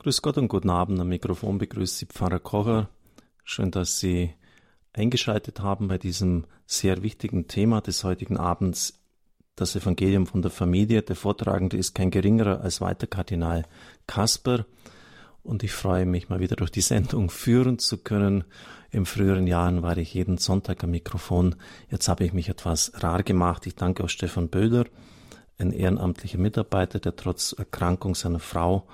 Grüß Gott und guten Abend. Am Mikrofon begrüßt Sie Pfarrer Kocher. Schön, dass Sie eingeschaltet haben bei diesem sehr wichtigen Thema des heutigen Abends, das Evangelium von der Familie. Der Vortragende ist kein geringerer als weiter Kardinal Kasper. Und ich freue mich mal wieder durch die Sendung führen zu können. In früheren Jahren war ich jeden Sonntag am Mikrofon. Jetzt habe ich mich etwas rar gemacht. Ich danke auch Stefan Böhler, ein ehrenamtlicher Mitarbeiter, der trotz Erkrankung seiner Frau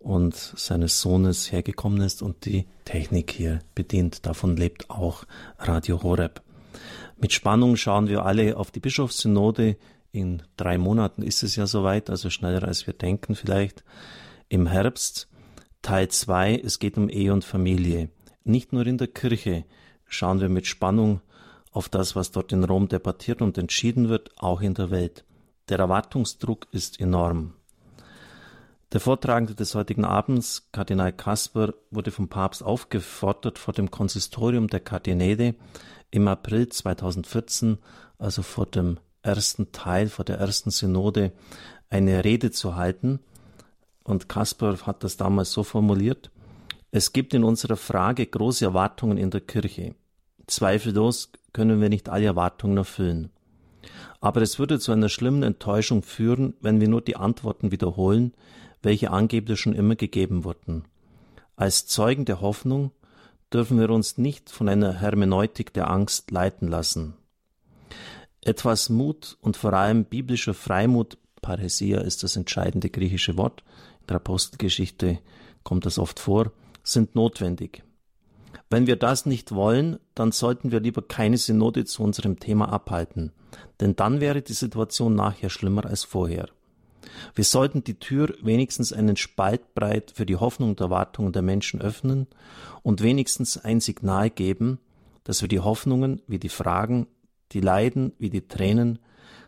und seines Sohnes hergekommen ist und die Technik hier bedient. Davon lebt auch Radio Horeb. Mit Spannung schauen wir alle auf die Bischofssynode. In drei Monaten ist es ja soweit, also schneller als wir denken vielleicht. Im Herbst Teil 2, es geht um Ehe und Familie. Nicht nur in der Kirche schauen wir mit Spannung auf das, was dort in Rom debattiert und entschieden wird, auch in der Welt. Der Erwartungsdruck ist enorm. Der Vortragende des heutigen Abends, Kardinal Kasper, wurde vom Papst aufgefordert, vor dem Konsistorium der Kardinäle im April 2014, also vor dem ersten Teil, vor der ersten Synode, eine Rede zu halten. Und Kasper hat das damals so formuliert, es gibt in unserer Frage große Erwartungen in der Kirche. Zweifellos können wir nicht alle Erwartungen erfüllen. Aber es würde zu einer schlimmen Enttäuschung führen, wenn wir nur die Antworten wiederholen, welche angeblich schon immer gegeben wurden. Als Zeugen der Hoffnung dürfen wir uns nicht von einer Hermeneutik der Angst leiten lassen. Etwas Mut und vor allem biblischer Freimut, Paresia ist das entscheidende griechische Wort, in der Apostelgeschichte kommt das oft vor, sind notwendig. Wenn wir das nicht wollen, dann sollten wir lieber keine Synode zu unserem Thema abhalten, denn dann wäre die Situation nachher schlimmer als vorher. Wir sollten die Tür wenigstens einen Spalt breit für die Hoffnung und Erwartungen der Menschen öffnen und wenigstens ein Signal geben, dass wir die Hoffnungen wie die Fragen, die Leiden wie die Tränen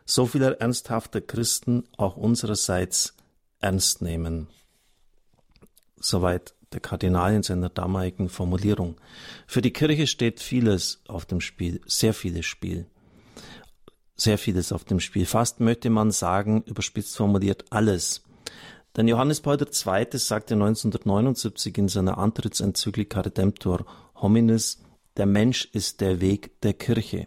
so vieler ernsthafter Christen auch unsererseits ernst nehmen. Soweit der Kardinal in seiner damaligen Formulierung. Für die Kirche steht vieles auf dem Spiel, sehr vieles Spiel sehr vieles auf dem Spiel. Fast möchte man sagen, überspitzt formuliert, alles. Denn Johannes Paul II. sagte 1979 in seiner Antrittsenzyklika Redemptor Hominis, der Mensch ist der Weg der Kirche.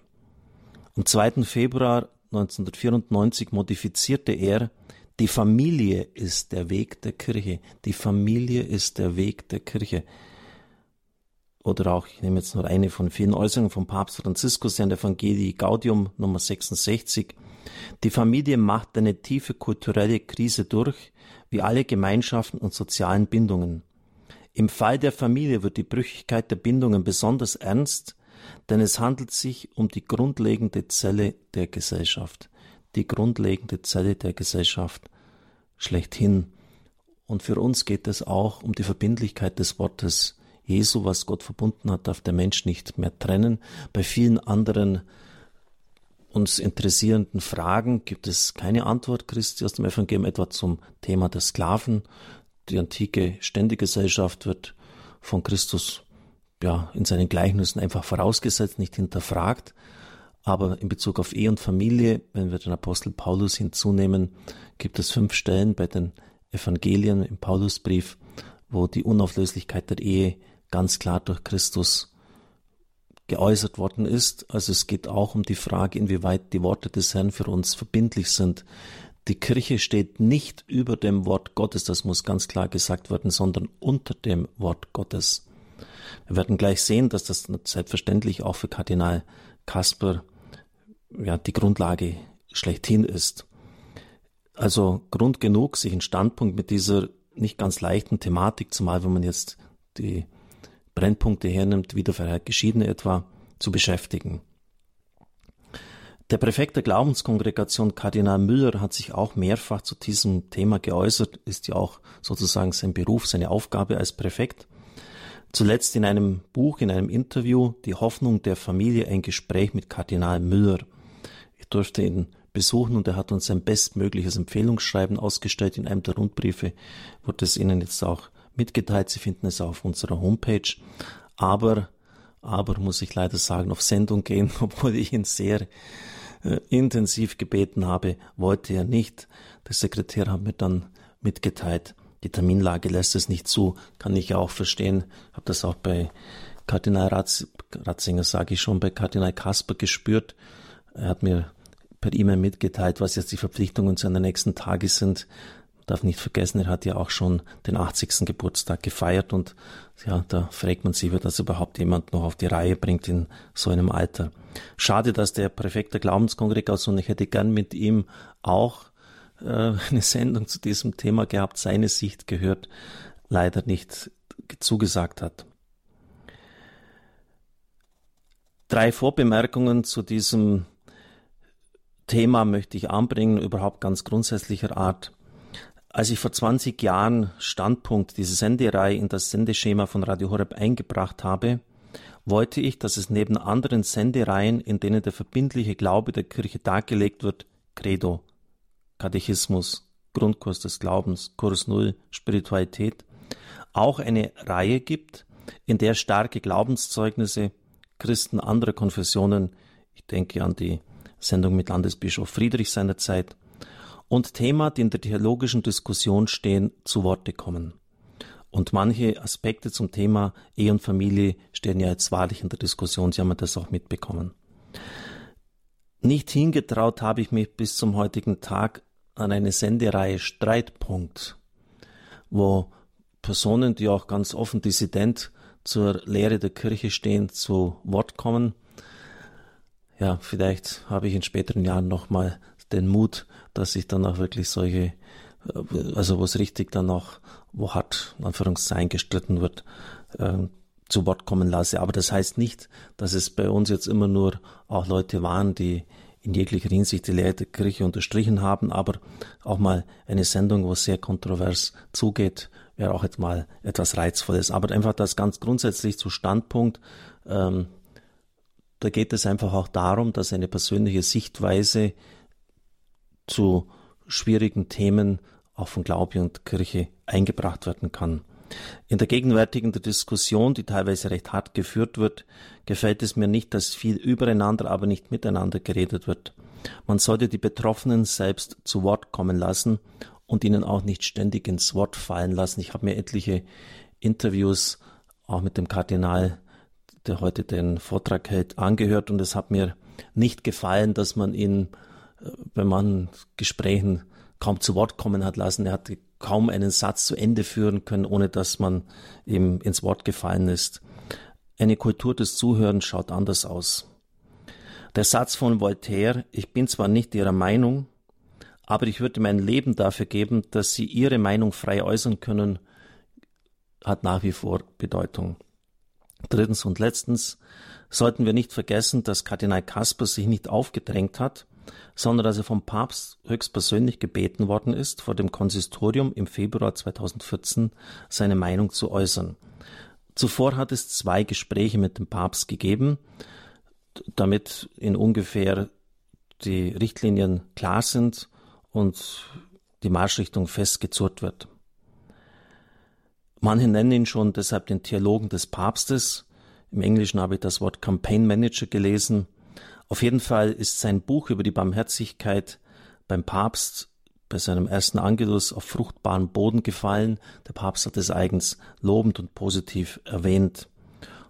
Am 2. Februar 1994 modifizierte er, die Familie ist der Weg der Kirche. Die Familie ist der Weg der Kirche oder auch, ich nehme jetzt nur eine von vielen Äußerungen von Papst Franziskus in der Evangelii Gaudium Nummer 66. Die Familie macht eine tiefe kulturelle Krise durch, wie alle Gemeinschaften und sozialen Bindungen. Im Fall der Familie wird die Brüchigkeit der Bindungen besonders ernst, denn es handelt sich um die grundlegende Zelle der Gesellschaft. Die grundlegende Zelle der Gesellschaft schlechthin. Und für uns geht es auch um die Verbindlichkeit des Wortes Jesu, was Gott verbunden hat, darf der Mensch nicht mehr trennen. Bei vielen anderen uns interessierenden Fragen gibt es keine Antwort Christi aus dem Evangelium, etwa zum Thema der Sklaven. Die antike Ständegesellschaft wird von Christus ja, in seinen Gleichnissen einfach vorausgesetzt, nicht hinterfragt. Aber in Bezug auf Ehe und Familie, wenn wir den Apostel Paulus hinzunehmen, gibt es fünf Stellen bei den Evangelien im Paulusbrief, wo die Unauflöslichkeit der Ehe ganz klar durch Christus geäußert worden ist. Also es geht auch um die Frage, inwieweit die Worte des Herrn für uns verbindlich sind. Die Kirche steht nicht über dem Wort Gottes, das muss ganz klar gesagt werden, sondern unter dem Wort Gottes. Wir werden gleich sehen, dass das selbstverständlich auch für Kardinal Kasper ja, die Grundlage schlechthin ist. Also Grund genug, sich einen Standpunkt mit dieser nicht ganz leichten Thematik, zumal wenn man jetzt die Brennpunkte hernimmt, Wiederverheit Geschiedene etwa, zu beschäftigen. Der Präfekt der Glaubenskongregation Kardinal Müller hat sich auch mehrfach zu diesem Thema geäußert, ist ja auch sozusagen sein Beruf, seine Aufgabe als Präfekt. Zuletzt in einem Buch, in einem Interview, Die Hoffnung der Familie, ein Gespräch mit Kardinal Müller. Ich durfte ihn besuchen und er hat uns ein bestmögliches Empfehlungsschreiben ausgestellt. In einem der Rundbriefe wurde es Ihnen jetzt auch mitgeteilt. Sie finden es auf unserer Homepage. Aber, aber muss ich leider sagen, auf Sendung gehen, obwohl ich ihn sehr äh, intensiv gebeten habe, wollte er nicht. Der Sekretär hat mir dann mitgeteilt, die Terminlage lässt es nicht zu, kann ich ja auch verstehen. Habe das auch bei Kardinal Ratz, Ratzinger, sage ich schon, bei Kardinal Kasper gespürt. Er hat mir per E-Mail mitgeteilt, was jetzt die Verpflichtungen seiner nächsten Tage sind. Darf nicht vergessen, er hat ja auch schon den 80. Geburtstag gefeiert und ja, da fragt man sich, wie das überhaupt jemand noch auf die Reihe bringt in so einem Alter. Schade, dass der Präfekt der Glaubenskongregation, ich hätte gern mit ihm auch äh, eine Sendung zu diesem Thema gehabt, seine Sicht gehört, leider nicht zugesagt hat. Drei Vorbemerkungen zu diesem Thema möchte ich anbringen, überhaupt ganz grundsätzlicher Art. Als ich vor 20 Jahren Standpunkt diese Sendereihe in das Sendeschema von Radio Horeb eingebracht habe, wollte ich, dass es neben anderen Sendereihen, in denen der verbindliche Glaube der Kirche dargelegt wird, Credo, Katechismus, Grundkurs des Glaubens, Kurs Null, Spiritualität, auch eine Reihe gibt, in der starke Glaubenszeugnisse Christen anderer Konfessionen, ich denke an die Sendung mit Landesbischof Friedrich seinerzeit, und Thema, die in der theologischen Diskussion stehen, zu Worte kommen. Und manche Aspekte zum Thema Ehe und Familie stehen ja jetzt wahrlich in der Diskussion. Sie haben das auch mitbekommen. Nicht hingetraut habe ich mich bis zum heutigen Tag an eine Sendereihe Streitpunkt, wo Personen, die auch ganz offen dissident zur Lehre der Kirche stehen, zu Wort kommen. Ja, vielleicht habe ich in späteren Jahren nochmal den Mut, dass ich dann auch wirklich solche, äh, also wo es richtig dann auch, wo hart, in Anführungszeichen, gestritten wird, äh, zu Wort kommen lasse. Aber das heißt nicht, dass es bei uns jetzt immer nur auch Leute waren, die in jeglicher Hinsicht die Lehre der Kirche unterstrichen haben, aber auch mal eine Sendung, wo es sehr kontrovers zugeht, wäre auch jetzt mal etwas Reizvolles. Aber einfach das ganz grundsätzlich zu Standpunkt, ähm, da geht es einfach auch darum, dass eine persönliche Sichtweise zu schwierigen Themen auch von Glaube und Kirche eingebracht werden kann. In der gegenwärtigen Diskussion, die teilweise recht hart geführt wird, gefällt es mir nicht, dass viel übereinander, aber nicht miteinander geredet wird. Man sollte die Betroffenen selbst zu Wort kommen lassen und ihnen auch nicht ständig ins Wort fallen lassen. Ich habe mir etliche Interviews auch mit dem Kardinal, der heute den Vortrag hält, angehört und es hat mir nicht gefallen, dass man ihn, äh, wenn man Gesprächen kaum zu Wort kommen hat lassen. Er hat kaum einen Satz zu Ende führen können, ohne dass man ihm ins Wort gefallen ist. Eine Kultur des Zuhörens schaut anders aus. Der Satz von Voltaire, ich bin zwar nicht Ihrer Meinung, aber ich würde mein Leben dafür geben, dass Sie Ihre Meinung frei äußern können, hat nach wie vor Bedeutung. Drittens und letztens sollten wir nicht vergessen, dass Kardinal Kasper sich nicht aufgedrängt hat, sondern dass er vom Papst höchstpersönlich gebeten worden ist, vor dem Konsistorium im Februar 2014 seine Meinung zu äußern. Zuvor hat es zwei Gespräche mit dem Papst gegeben, damit in ungefähr die Richtlinien klar sind und die Marschrichtung festgezurrt wird. Manche nennen ihn schon deshalb den Theologen des Papstes. Im Englischen habe ich das Wort Campaign Manager gelesen. Auf jeden Fall ist sein Buch über die Barmherzigkeit beim Papst bei seinem ersten Angelus auf fruchtbaren Boden gefallen. Der Papst hat es eigens lobend und positiv erwähnt.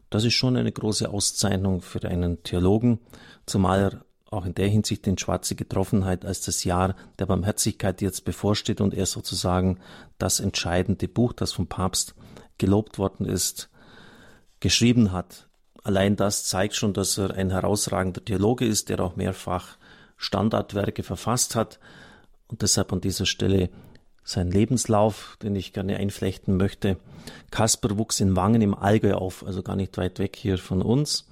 Das ist schon eine große Auszeichnung für einen Theologen, zumal er auch in der Hinsicht den Schwarze Getroffenheit als das Jahr der Barmherzigkeit jetzt bevorsteht und er sozusagen das entscheidende Buch, das vom Papst gelobt worden ist, geschrieben hat. Allein das zeigt schon, dass er ein herausragender Theologe ist, der auch mehrfach Standardwerke verfasst hat und deshalb an dieser Stelle sein Lebenslauf, den ich gerne einflechten möchte. Kasper wuchs in Wangen im Allgäu auf, also gar nicht weit weg hier von uns.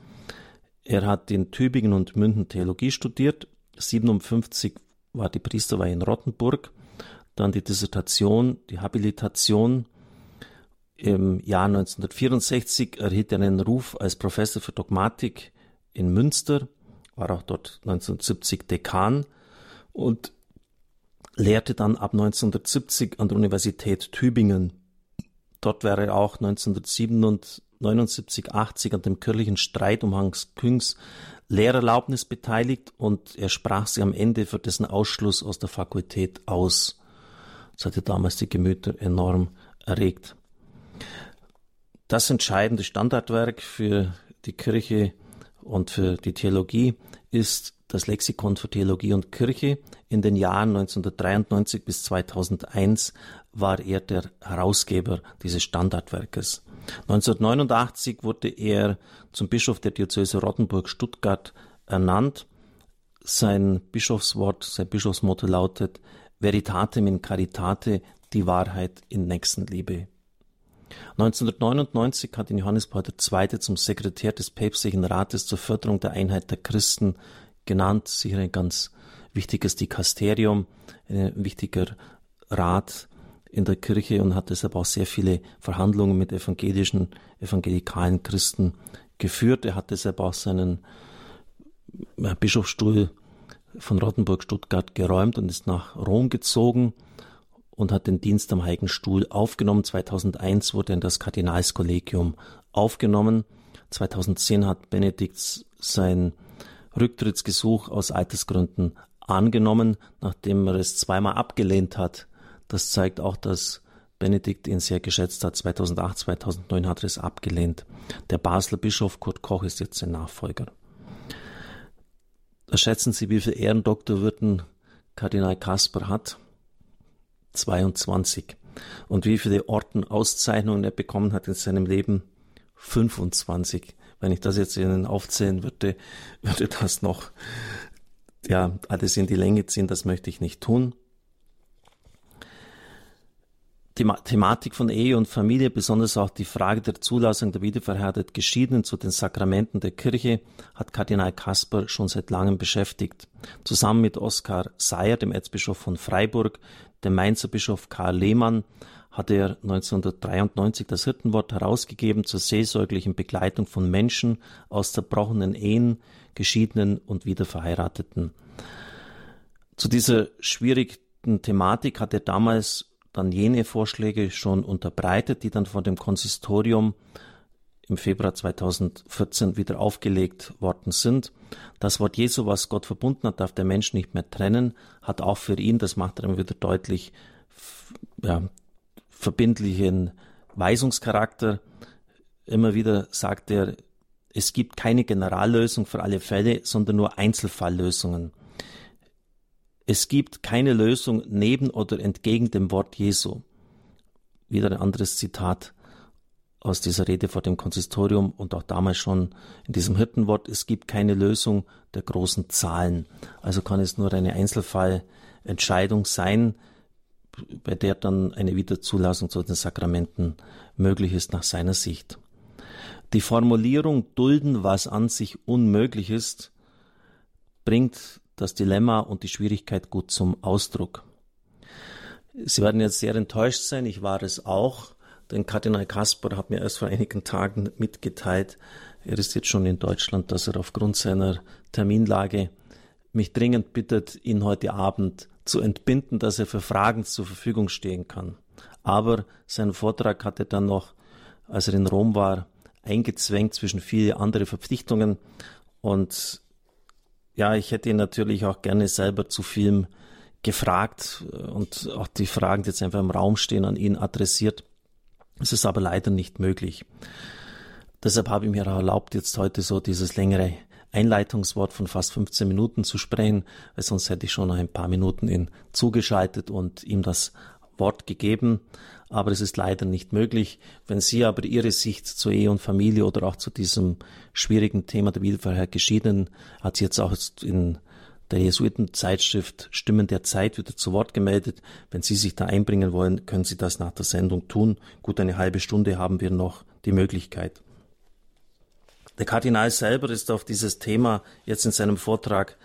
Er hat in Tübingen und München Theologie studiert. 57 war die Priesterweihe in Rottenburg. Dann die Dissertation, die Habilitation. Im Jahr 1964 erhielt er einen Ruf als Professor für Dogmatik in Münster, war auch dort 1970 Dekan und lehrte dann ab 1970 an der Universität Tübingen. Dort wäre er auch 1977 79, 80 an dem kirchlichen Streit um Hans Küngs Lehrerlaubnis beteiligt und er sprach sich am Ende für dessen Ausschluss aus der Fakultät aus. Das hatte damals die Gemüter enorm erregt. Das entscheidende Standardwerk für die Kirche und für die Theologie ist das Lexikon für Theologie und Kirche. In den Jahren 1993 bis 2001 war er der Herausgeber dieses Standardwerkes. 1989 wurde er zum Bischof der Diözese Rottenburg-Stuttgart ernannt. Sein Bischofswort, sein Bischofsmotto lautet Veritatem in Caritate, die Wahrheit in Nächstenliebe. 1999 hat ihn Johannes Paul II. zum Sekretär des Päpstlichen Rates zur Förderung der Einheit der Christen genannt. Sicher ein ganz wichtiges Dikasterium, ein wichtiger Rat in der Kirche und hat deshalb auch sehr viele Verhandlungen mit evangelischen, evangelikalen Christen geführt. Er hat deshalb auch seinen Bischofsstuhl von Rottenburg-Stuttgart geräumt und ist nach Rom gezogen und hat den Dienst am Heiligen Stuhl aufgenommen. 2001 wurde er in das Kardinalskollegium aufgenommen. 2010 hat Benedikt sein Rücktrittsgesuch aus Altersgründen angenommen, nachdem er es zweimal abgelehnt hat. Das zeigt auch, dass Benedikt ihn sehr geschätzt hat. 2008, 2009 hat er es abgelehnt. Der Basler Bischof Kurt Koch ist jetzt sein Nachfolger. Schätzen Sie, wie viele Ehrendoktorwürden Kardinal Kasper hat? 22. Und wie viele Ortenauszeichnungen er bekommen hat in seinem Leben? 25. Wenn ich das jetzt Ihnen aufzählen würde, würde das noch, ja, alles in die Länge ziehen. Das möchte ich nicht tun. Die Thematik von Ehe und Familie, besonders auch die Frage der Zulassung der wiederverheiratet Geschiedenen zu den Sakramenten der Kirche, hat Kardinal Kasper schon seit langem beschäftigt. Zusammen mit Oskar Seyer, dem Erzbischof von Freiburg, dem Mainzer Bischof Karl Lehmann, hat er 1993 das Hirtenwort herausgegeben zur seelsorglichen Begleitung von Menschen aus zerbrochenen Ehen, Geschiedenen und Wiederverheirateten. Zu dieser schwierigen Thematik hat er damals dann jene Vorschläge schon unterbreitet, die dann von dem Konsistorium im Februar 2014 wieder aufgelegt worden sind. Das Wort Jesu, was Gott verbunden hat, darf der Mensch nicht mehr trennen, hat auch für ihn, das macht er immer wieder deutlich, ja, verbindlichen Weisungscharakter. Immer wieder sagt er, es gibt keine Generallösung für alle Fälle, sondern nur Einzelfalllösungen. Es gibt keine Lösung neben oder entgegen dem Wort Jesu. Wieder ein anderes Zitat aus dieser Rede vor dem Konsistorium und auch damals schon in diesem Hirtenwort, es gibt keine Lösung der großen Zahlen. Also kann es nur eine Einzelfallentscheidung sein, bei der dann eine Wiederzulassung zu den Sakramenten möglich ist nach seiner Sicht. Die Formulierung dulden, was an sich unmöglich ist, bringt das Dilemma und die Schwierigkeit gut zum Ausdruck. Sie werden jetzt sehr enttäuscht sein, ich war es auch, denn Kardinal Kasper hat mir erst vor einigen Tagen mitgeteilt, er ist jetzt schon in Deutschland, dass er aufgrund seiner Terminlage mich dringend bittet, ihn heute Abend zu entbinden, dass er für Fragen zur Verfügung stehen kann. Aber seinen Vortrag hat er dann noch, als er in Rom war, eingezwängt zwischen viele andere Verpflichtungen. Und ja, ich hätte ihn natürlich auch gerne selber zu Film gefragt und auch die Fragen, die jetzt einfach im Raum stehen, an ihn adressiert. Es ist aber leider nicht möglich. Deshalb habe ich mir erlaubt, jetzt heute so dieses längere Einleitungswort von fast 15 Minuten zu sprechen, weil sonst hätte ich schon noch ein paar Minuten ihn zugeschaltet und ihm das Wort gegeben. Aber es ist leider nicht möglich. Wenn Sie aber Ihre Sicht zur Ehe und Familie oder auch zu diesem schwierigen Thema der Wiederverkehr geschieden, hat sie jetzt auch in der Jesuitenzeitschrift Stimmen der Zeit wieder zu Wort gemeldet. Wenn Sie sich da einbringen wollen, können Sie das nach der Sendung tun. Gut eine halbe Stunde haben wir noch die Möglichkeit. Der Kardinal selber ist auf dieses Thema jetzt in seinem Vortrag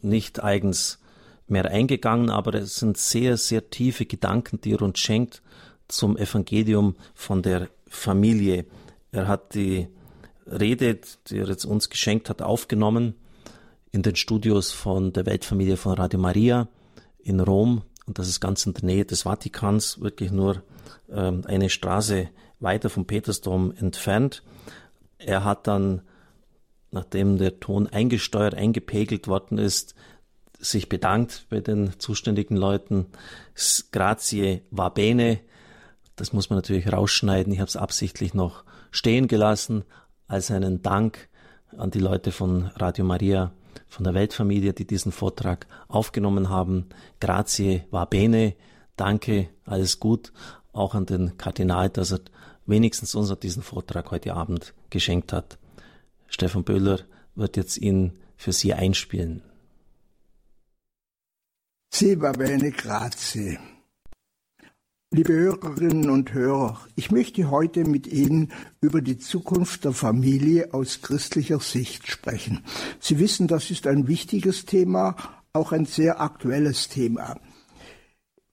nicht eigens mehr eingegangen, aber es sind sehr, sehr tiefe Gedanken, die er uns schenkt zum Evangelium von der Familie. Er hat die Rede, die er jetzt uns geschenkt hat, aufgenommen in den Studios von der Weltfamilie von Radio Maria in Rom. Und das ist ganz in der Nähe des Vatikans, wirklich nur ähm, eine Straße weiter vom Petersdom entfernt. Er hat dann, nachdem der Ton eingesteuert, eingepegelt worden ist, sich bedankt bei den zuständigen Leuten. Grazie va bene. Das muss man natürlich rausschneiden. Ich habe es absichtlich noch stehen gelassen als einen Dank an die Leute von Radio Maria, von der Weltfamilie, die diesen Vortrag aufgenommen haben. Grazie va bene. Danke, alles gut. Auch an den Kardinal, dass er wenigstens uns diesen Vortrag heute Abend geschenkt hat. Stefan Böhler wird jetzt ihn für Sie einspielen. Sie va bene grazie. Liebe Hörerinnen und Hörer, ich möchte heute mit Ihnen über die Zukunft der Familie aus christlicher Sicht sprechen. Sie wissen, das ist ein wichtiges Thema, auch ein sehr aktuelles Thema.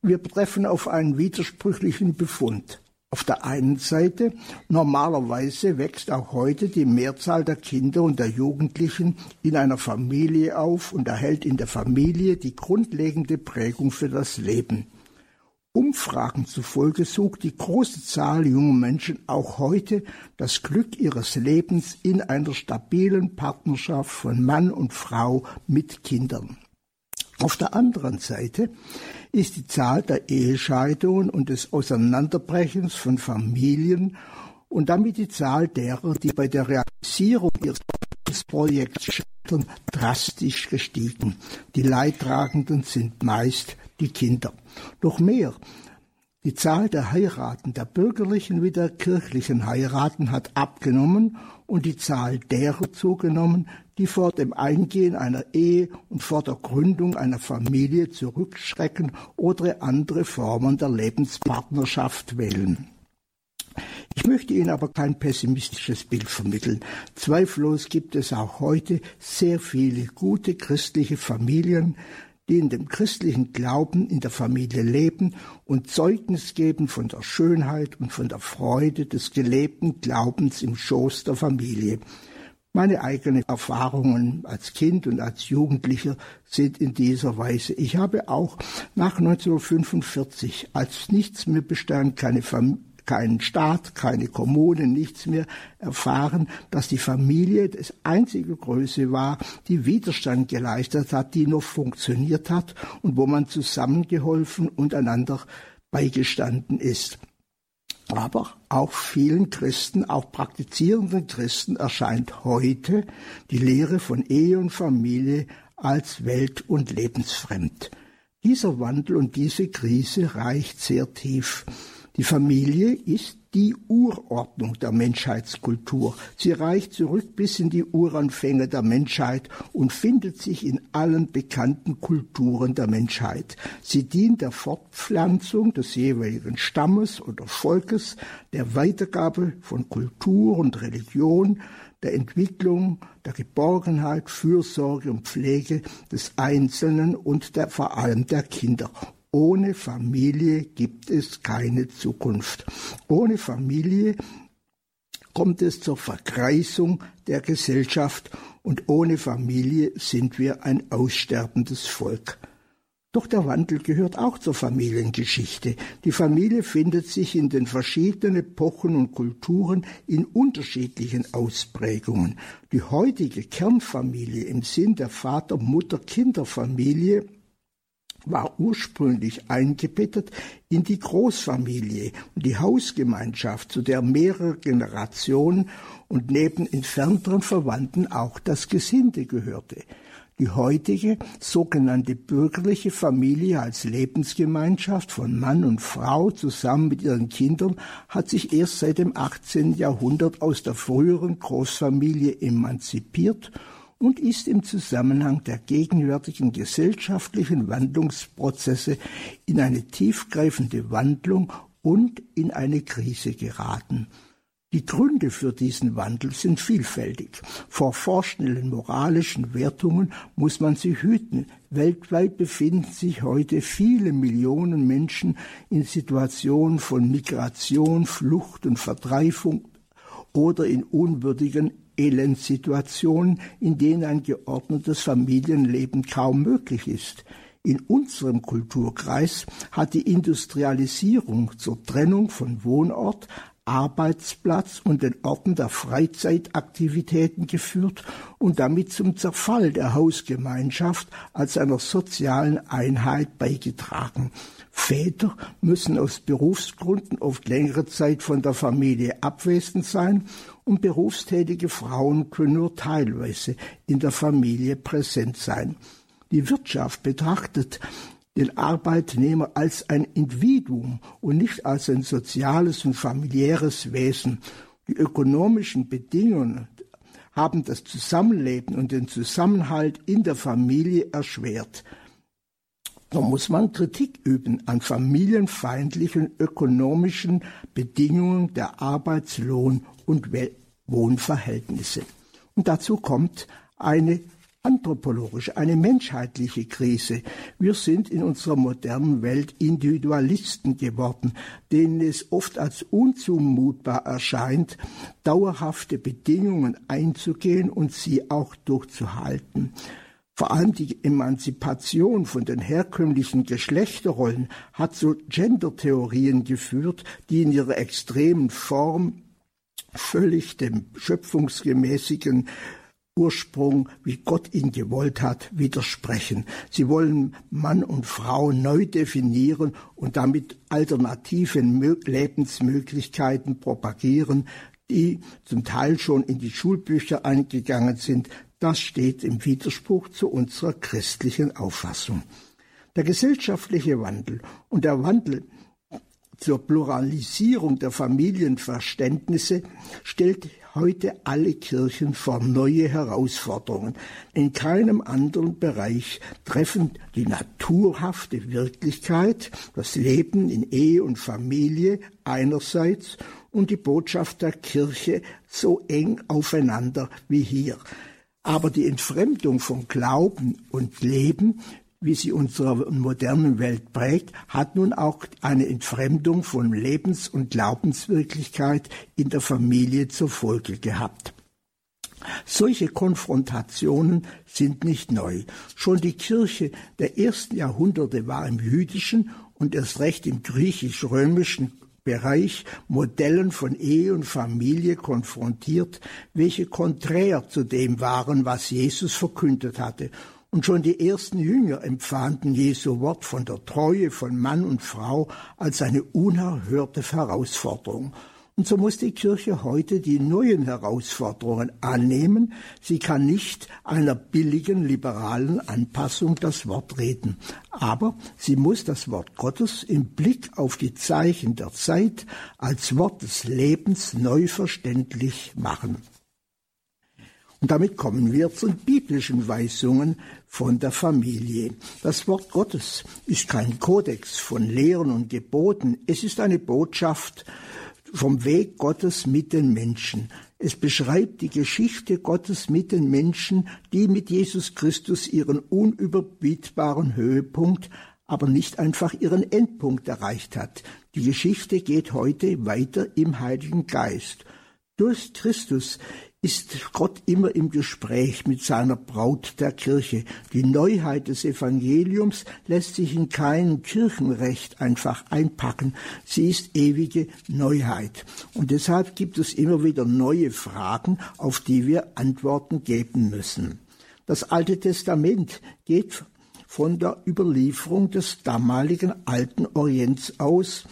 Wir treffen auf einen widersprüchlichen Befund. Auf der einen Seite, normalerweise wächst auch heute die Mehrzahl der Kinder und der Jugendlichen in einer Familie auf und erhält in der Familie die grundlegende Prägung für das Leben. Umfragen zufolge sucht die große Zahl junger Menschen auch heute das Glück ihres Lebens in einer stabilen Partnerschaft von Mann und Frau mit Kindern. Auf der anderen Seite ist die Zahl der Ehescheidungen und des Auseinanderbrechens von Familien und damit die Zahl derer, die bei der Realisierung ihres Projekts scheitern, drastisch gestiegen. Die Leidtragenden sind meist die Kinder. Noch mehr, die Zahl der Heiraten, der bürgerlichen wie der kirchlichen Heiraten hat abgenommen und die Zahl derer zugenommen, die vor dem Eingehen einer Ehe und vor der Gründung einer Familie zurückschrecken oder andere Formen der Lebenspartnerschaft wählen. Ich möchte Ihnen aber kein pessimistisches Bild vermitteln. Zweifellos gibt es auch heute sehr viele gute christliche Familien, die in dem christlichen Glauben in der Familie leben und Zeugnis geben von der Schönheit und von der Freude des gelebten Glaubens im Schoß der Familie. Meine eigenen Erfahrungen als Kind und als Jugendlicher sind in dieser Weise. Ich habe auch nach 1945, als nichts mehr bestand, keine Familie, keinen Staat, keine Kommune, nichts mehr erfahren, dass die Familie das einzige Größe war, die Widerstand geleistet hat, die noch funktioniert hat und wo man zusammengeholfen und einander beigestanden ist. Aber auch vielen Christen, auch praktizierenden Christen erscheint heute die Lehre von Ehe und Familie als welt- und lebensfremd. Dieser Wandel und diese Krise reicht sehr tief. Die Familie ist die Urordnung der Menschheitskultur. Sie reicht zurück bis in die Uranfänge der Menschheit und findet sich in allen bekannten Kulturen der Menschheit. Sie dient der Fortpflanzung des jeweiligen Stammes oder Volkes, der Weitergabe von Kultur und Religion, der Entwicklung, der Geborgenheit, Fürsorge und Pflege des Einzelnen und der, vor allem der Kinder ohne Familie gibt es keine Zukunft. Ohne Familie kommt es zur Verkreisung der Gesellschaft und ohne Familie sind wir ein aussterbendes Volk. Doch der Wandel gehört auch zur Familiengeschichte. Die Familie findet sich in den verschiedenen Epochen und Kulturen in unterschiedlichen Ausprägungen. Die heutige Kernfamilie im Sinn der Vater-Mutter-Kinderfamilie war ursprünglich eingebettet in die Großfamilie und die Hausgemeinschaft, zu der mehrere Generationen und neben entfernteren Verwandten auch das Gesinde gehörte. Die heutige sogenannte bürgerliche Familie als Lebensgemeinschaft von Mann und Frau zusammen mit ihren Kindern hat sich erst seit dem 18. Jahrhundert aus der früheren Großfamilie emanzipiert und ist im Zusammenhang der gegenwärtigen gesellschaftlichen Wandlungsprozesse in eine tiefgreifende Wandlung und in eine Krise geraten. Die Gründe für diesen Wandel sind vielfältig. Vor vorschnellen moralischen Wertungen muss man sie hüten. Weltweit befinden sich heute viele Millionen Menschen in Situationen von Migration, Flucht und Vertreibung oder in unwürdigen Elendsituationen, in denen ein geordnetes Familienleben kaum möglich ist. In unserem Kulturkreis hat die Industrialisierung zur Trennung von Wohnort Arbeitsplatz und den Orten der Freizeitaktivitäten geführt und damit zum Zerfall der Hausgemeinschaft als einer sozialen Einheit beigetragen. Väter müssen aus Berufsgründen oft längere Zeit von der Familie abwesend sein und berufstätige Frauen können nur teilweise in der Familie präsent sein. Die Wirtschaft betrachtet den Arbeitnehmer als ein Individuum und nicht als ein soziales und familiäres Wesen. Die ökonomischen Bedingungen haben das Zusammenleben und den Zusammenhalt in der Familie erschwert. Da muss man Kritik üben an familienfeindlichen ökonomischen Bedingungen der Arbeitslohn- und Wohnverhältnisse. Und dazu kommt eine anthropologische, eine menschheitliche Krise. Wir sind in unserer modernen Welt Individualisten geworden, denen es oft als unzumutbar erscheint, dauerhafte Bedingungen einzugehen und sie auch durchzuhalten. Vor allem die Emanzipation von den herkömmlichen Geschlechterrollen hat zu Gendertheorien geführt, die in ihrer extremen Form völlig dem schöpfungsgemäßigen Ursprung, wie Gott ihn gewollt hat, widersprechen. Sie wollen Mann und Frau neu definieren und damit alternative Lebensmöglichkeiten propagieren, die zum Teil schon in die Schulbücher eingegangen sind, das steht im Widerspruch zu unserer christlichen Auffassung. Der gesellschaftliche Wandel und der Wandel zur Pluralisierung der Familienverständnisse stellt heute alle Kirchen vor neue Herausforderungen. In keinem anderen Bereich treffen die naturhafte Wirklichkeit, das Leben in Ehe und Familie einerseits und die Botschaft der Kirche so eng aufeinander wie hier. Aber die Entfremdung von Glauben und Leben, wie sie unsere moderne Welt prägt, hat nun auch eine Entfremdung von Lebens- und Glaubenswirklichkeit in der Familie zur Folge gehabt. Solche Konfrontationen sind nicht neu. Schon die Kirche der ersten Jahrhunderte war im jüdischen und erst recht im griechisch-römischen Bereich Modellen von Ehe und Familie konfrontiert, welche konträr zu dem waren, was Jesus verkündet hatte. Und schon die ersten Jünger empfanden Jesu Wort von der Treue von Mann und Frau als eine unerhörte Herausforderung. Und so muss die Kirche heute die neuen Herausforderungen annehmen. Sie kann nicht einer billigen liberalen Anpassung das Wort reden. Aber sie muss das Wort Gottes im Blick auf die Zeichen der Zeit als Wort des Lebens neu verständlich machen. Und damit kommen wir zu biblischen Weisungen von der Familie. Das Wort Gottes ist kein Kodex von Lehren und Geboten. Es ist eine Botschaft vom Weg Gottes mit den Menschen. Es beschreibt die Geschichte Gottes mit den Menschen, die mit Jesus Christus ihren unüberbietbaren Höhepunkt, aber nicht einfach ihren Endpunkt erreicht hat. Die Geschichte geht heute weiter im Heiligen Geist. Durch Christus ist Gott immer im Gespräch mit seiner Braut der Kirche. Die Neuheit des Evangeliums lässt sich in kein Kirchenrecht einfach einpacken. Sie ist ewige Neuheit. Und deshalb gibt es immer wieder neue Fragen, auf die wir Antworten geben müssen. Das Alte Testament geht von der Überlieferung des damaligen alten Orients aus,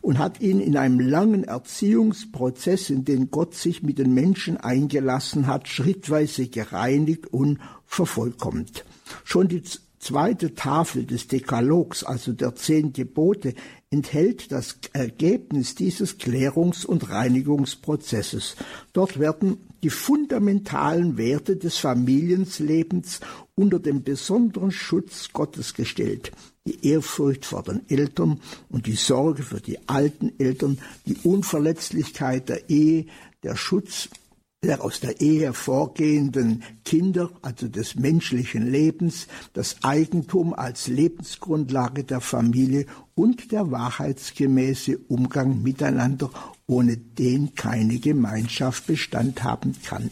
und hat ihn in einem langen Erziehungsprozess, in den Gott sich mit den Menschen eingelassen hat, schrittweise gereinigt und vervollkommt. Schon die zweite Tafel des Dekalogs, also der zehn Gebote, enthält das Ergebnis dieses Klärungs- und Reinigungsprozesses. Dort werden die fundamentalen Werte des Familienlebens unter den besonderen Schutz Gottes gestellt. Die Ehrfurcht vor den Eltern und die Sorge für die alten Eltern, die Unverletzlichkeit der Ehe, der Schutz der aus der Ehe hervorgehenden Kinder, also des menschlichen Lebens, das Eigentum als Lebensgrundlage der Familie und der wahrheitsgemäße Umgang miteinander, ohne den keine Gemeinschaft Bestand haben kann.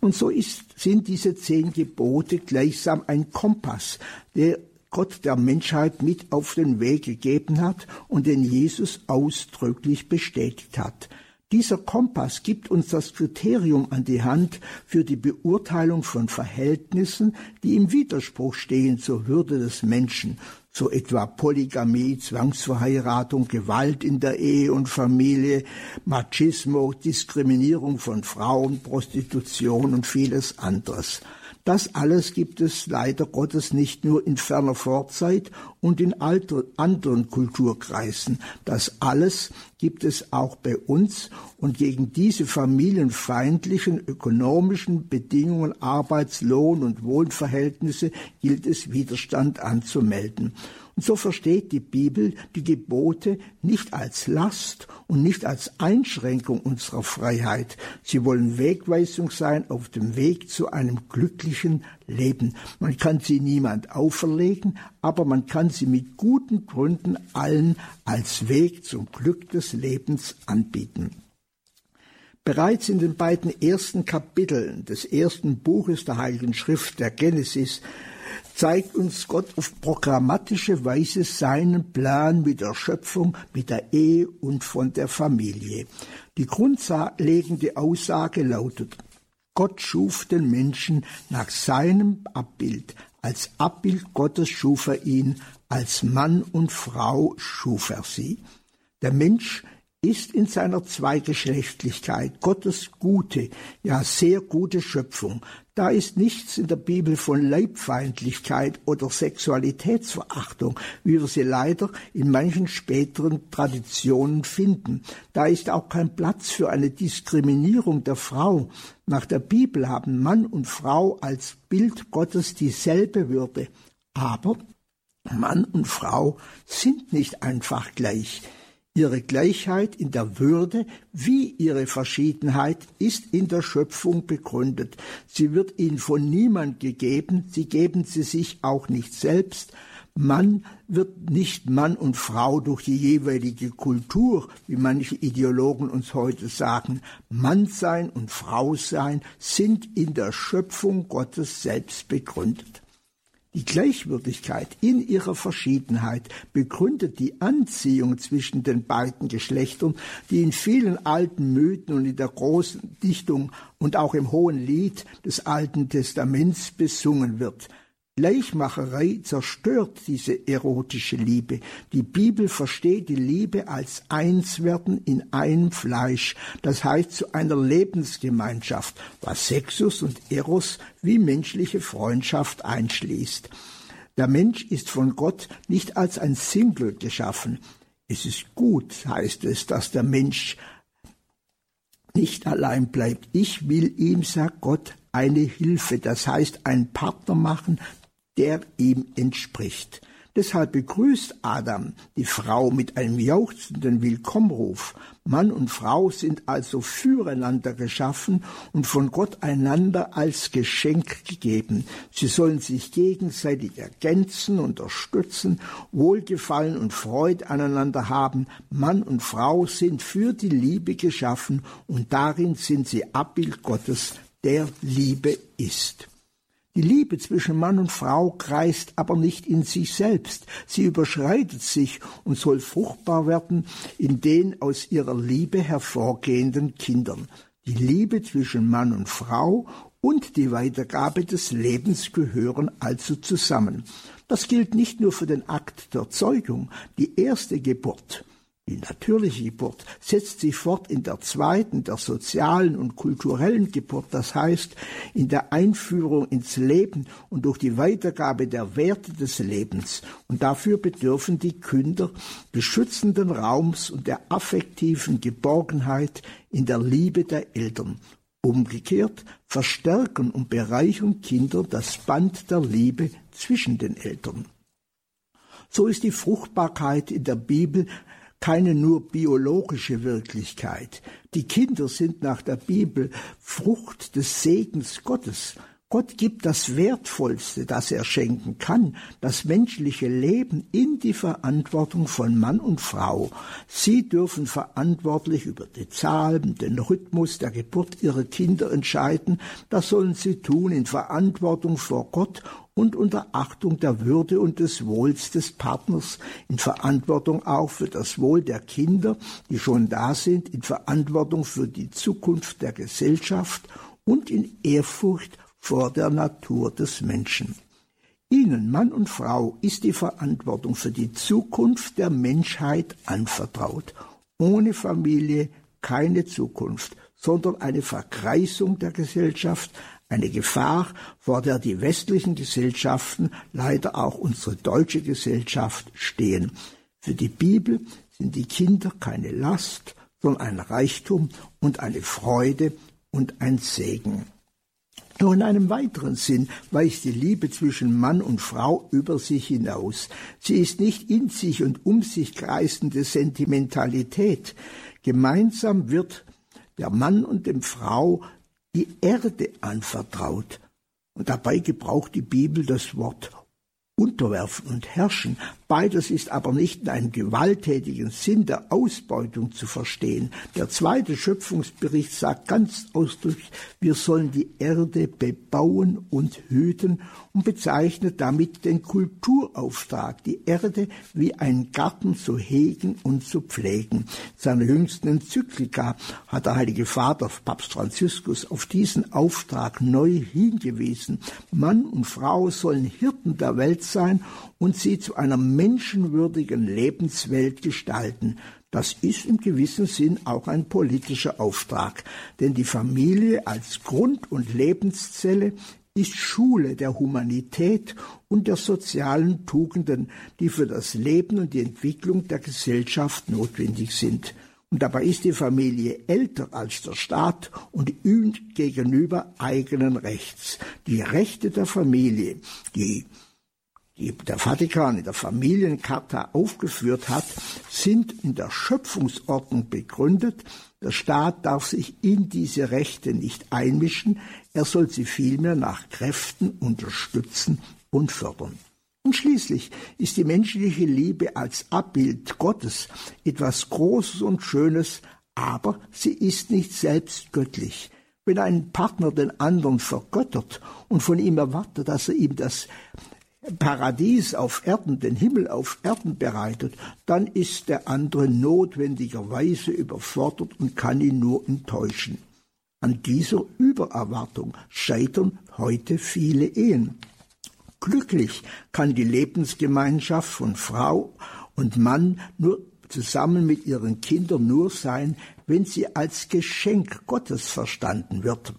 Und so ist, sind diese zehn Gebote gleichsam ein Kompass, der Gott der Menschheit mit auf den Weg gegeben hat und den Jesus ausdrücklich bestätigt hat. Dieser Kompass gibt uns das Kriterium an die Hand für die Beurteilung von Verhältnissen, die im Widerspruch stehen zur Würde des Menschen, so etwa Polygamie, Zwangsverheiratung, Gewalt in der Ehe und Familie, Machismo, Diskriminierung von Frauen, Prostitution und vieles anderes. Das alles gibt es leider Gottes nicht nur in ferner Vorzeit und in anderen Kulturkreisen. Das alles gibt es auch bei uns und gegen diese familienfeindlichen ökonomischen Bedingungen, Arbeitslohn und Wohnverhältnisse gilt es Widerstand anzumelden. Und so versteht die Bibel die Gebote nicht als Last und nicht als Einschränkung unserer Freiheit. Sie wollen Wegweisung sein auf dem Weg zu einem glücklichen Leben. Man kann sie niemand auferlegen, aber man kann sie mit guten Gründen allen als Weg zum Glück des Lebens anbieten. Bereits in den beiden ersten Kapiteln des ersten Buches der Heiligen Schrift der Genesis zeigt uns Gott auf programmatische Weise seinen Plan mit der Schöpfung, mit der Ehe und von der Familie. Die grundlegende Aussage lautet, Gott schuf den Menschen nach seinem Abbild. Als Abbild Gottes schuf er ihn, als Mann und Frau schuf er sie. Der Mensch ist in seiner Zweigeschlechtlichkeit Gottes gute, ja sehr gute Schöpfung. Da ist nichts in der Bibel von Leibfeindlichkeit oder Sexualitätsverachtung, wie wir sie leider in manchen späteren Traditionen finden. Da ist auch kein Platz für eine Diskriminierung der Frau. Nach der Bibel haben Mann und Frau als Bild Gottes dieselbe Würde. Aber Mann und Frau sind nicht einfach gleich. Ihre Gleichheit in der Würde wie ihre Verschiedenheit ist in der Schöpfung begründet. Sie wird ihnen von niemand gegeben, sie geben sie sich auch nicht selbst. Mann wird nicht Mann und Frau durch die jeweilige Kultur, wie manche Ideologen uns heute sagen. Mann sein und Frau sein sind in der Schöpfung Gottes selbst begründet. Die Gleichwürdigkeit in ihrer Verschiedenheit begründet die Anziehung zwischen den beiden Geschlechtern, die in vielen alten Mythen und in der großen Dichtung und auch im hohen Lied des Alten Testaments besungen wird. Gleichmacherei zerstört diese erotische Liebe. Die Bibel versteht die Liebe als Einswerden in einem Fleisch, das heißt zu einer Lebensgemeinschaft, was Sexus und Eros wie menschliche Freundschaft einschließt. Der Mensch ist von Gott nicht als ein Single geschaffen. Es ist gut, heißt es, dass der Mensch nicht allein bleibt. Ich will ihm, sagt Gott, eine Hilfe, das heißt einen Partner machen, der ihm entspricht. Deshalb begrüßt Adam die Frau mit einem jauchzenden Willkommruf. Mann und Frau sind also füreinander geschaffen und von Gott einander als Geschenk gegeben. Sie sollen sich gegenseitig ergänzen, unterstützen, Wohlgefallen und Freude aneinander haben. Mann und Frau sind für die Liebe geschaffen und darin sind sie Abbild Gottes, der Liebe ist. Die Liebe zwischen Mann und Frau kreist aber nicht in sich selbst, sie überschreitet sich und soll fruchtbar werden in den aus ihrer Liebe hervorgehenden Kindern. Die Liebe zwischen Mann und Frau und die Weitergabe des Lebens gehören also zusammen. Das gilt nicht nur für den Akt der Zeugung, die erste Geburt, die natürliche Geburt setzt sich fort in der zweiten, der sozialen und kulturellen Geburt, das heißt in der Einführung ins Leben und durch die Weitergabe der Werte des Lebens. Und dafür bedürfen die Kinder des schützenden Raums und der affektiven Geborgenheit in der Liebe der Eltern. Umgekehrt verstärken und bereichern Kinder das Band der Liebe zwischen den Eltern. So ist die Fruchtbarkeit in der Bibel keine nur biologische Wirklichkeit. Die Kinder sind nach der Bibel Frucht des Segens Gottes. Gott gibt das Wertvollste, das er schenken kann, das menschliche Leben in die Verantwortung von Mann und Frau. Sie dürfen verantwortlich über die Zahlen, den Rhythmus der Geburt ihrer Kinder entscheiden. Das sollen sie tun in Verantwortung vor Gott und unter Achtung der Würde und des Wohls des Partners, in Verantwortung auch für das Wohl der Kinder, die schon da sind, in Verantwortung für die Zukunft der Gesellschaft und in Ehrfurcht vor der Natur des Menschen. Ihnen, Mann und Frau, ist die Verantwortung für die Zukunft der Menschheit anvertraut. Ohne Familie keine Zukunft, sondern eine Verkreisung der Gesellschaft, eine Gefahr, vor der die westlichen Gesellschaften, leider auch unsere deutsche Gesellschaft, stehen. Für die Bibel sind die Kinder keine Last, sondern ein Reichtum und eine Freude und ein Segen. Nur in einem weiteren Sinn weist die Liebe zwischen Mann und Frau über sich hinaus. Sie ist nicht in sich und um sich kreisende Sentimentalität. Gemeinsam wird der Mann und dem Frau die Erde anvertraut. Und dabei gebraucht die Bibel das Wort unterwerfen und herrschen. Beides ist aber nicht in einem gewalttätigen Sinn der Ausbeutung zu verstehen. Der zweite Schöpfungsbericht sagt ganz ausdrücklich, wir sollen die Erde bebauen und hüten und bezeichnet damit den Kulturauftrag, die Erde wie einen Garten zu hegen und zu pflegen. Seine jüngsten Enzyklika hat der Heilige Vater, Papst Franziskus, auf diesen Auftrag neu hingewiesen. Mann und Frau sollen Hirten der Welt sein und sie zu einer menschenwürdigen Lebenswelt gestalten. Das ist im gewissen Sinn auch ein politischer Auftrag, denn die Familie als Grund- und Lebenszelle ist Schule der Humanität und der sozialen Tugenden, die für das Leben und die Entwicklung der Gesellschaft notwendig sind. Und dabei ist die Familie älter als der Staat und übt gegenüber eigenen Rechts. Die Rechte der Familie, die die der Vatikan in der Familiencharta aufgeführt hat, sind in der Schöpfungsordnung begründet. Der Staat darf sich in diese Rechte nicht einmischen, er soll sie vielmehr nach Kräften unterstützen und fördern. Und schließlich ist die menschliche Liebe als Abbild Gottes etwas Großes und Schönes, aber sie ist nicht selbst göttlich. Wenn ein Partner den anderen vergöttert und von ihm erwartet, dass er ihm das Paradies auf Erden, den Himmel auf Erden bereitet, dann ist der andere notwendigerweise überfordert und kann ihn nur enttäuschen. An dieser Übererwartung scheitern heute viele Ehen. Glücklich kann die Lebensgemeinschaft von Frau und Mann nur zusammen mit ihren Kindern nur sein, wenn sie als Geschenk Gottes verstanden wird,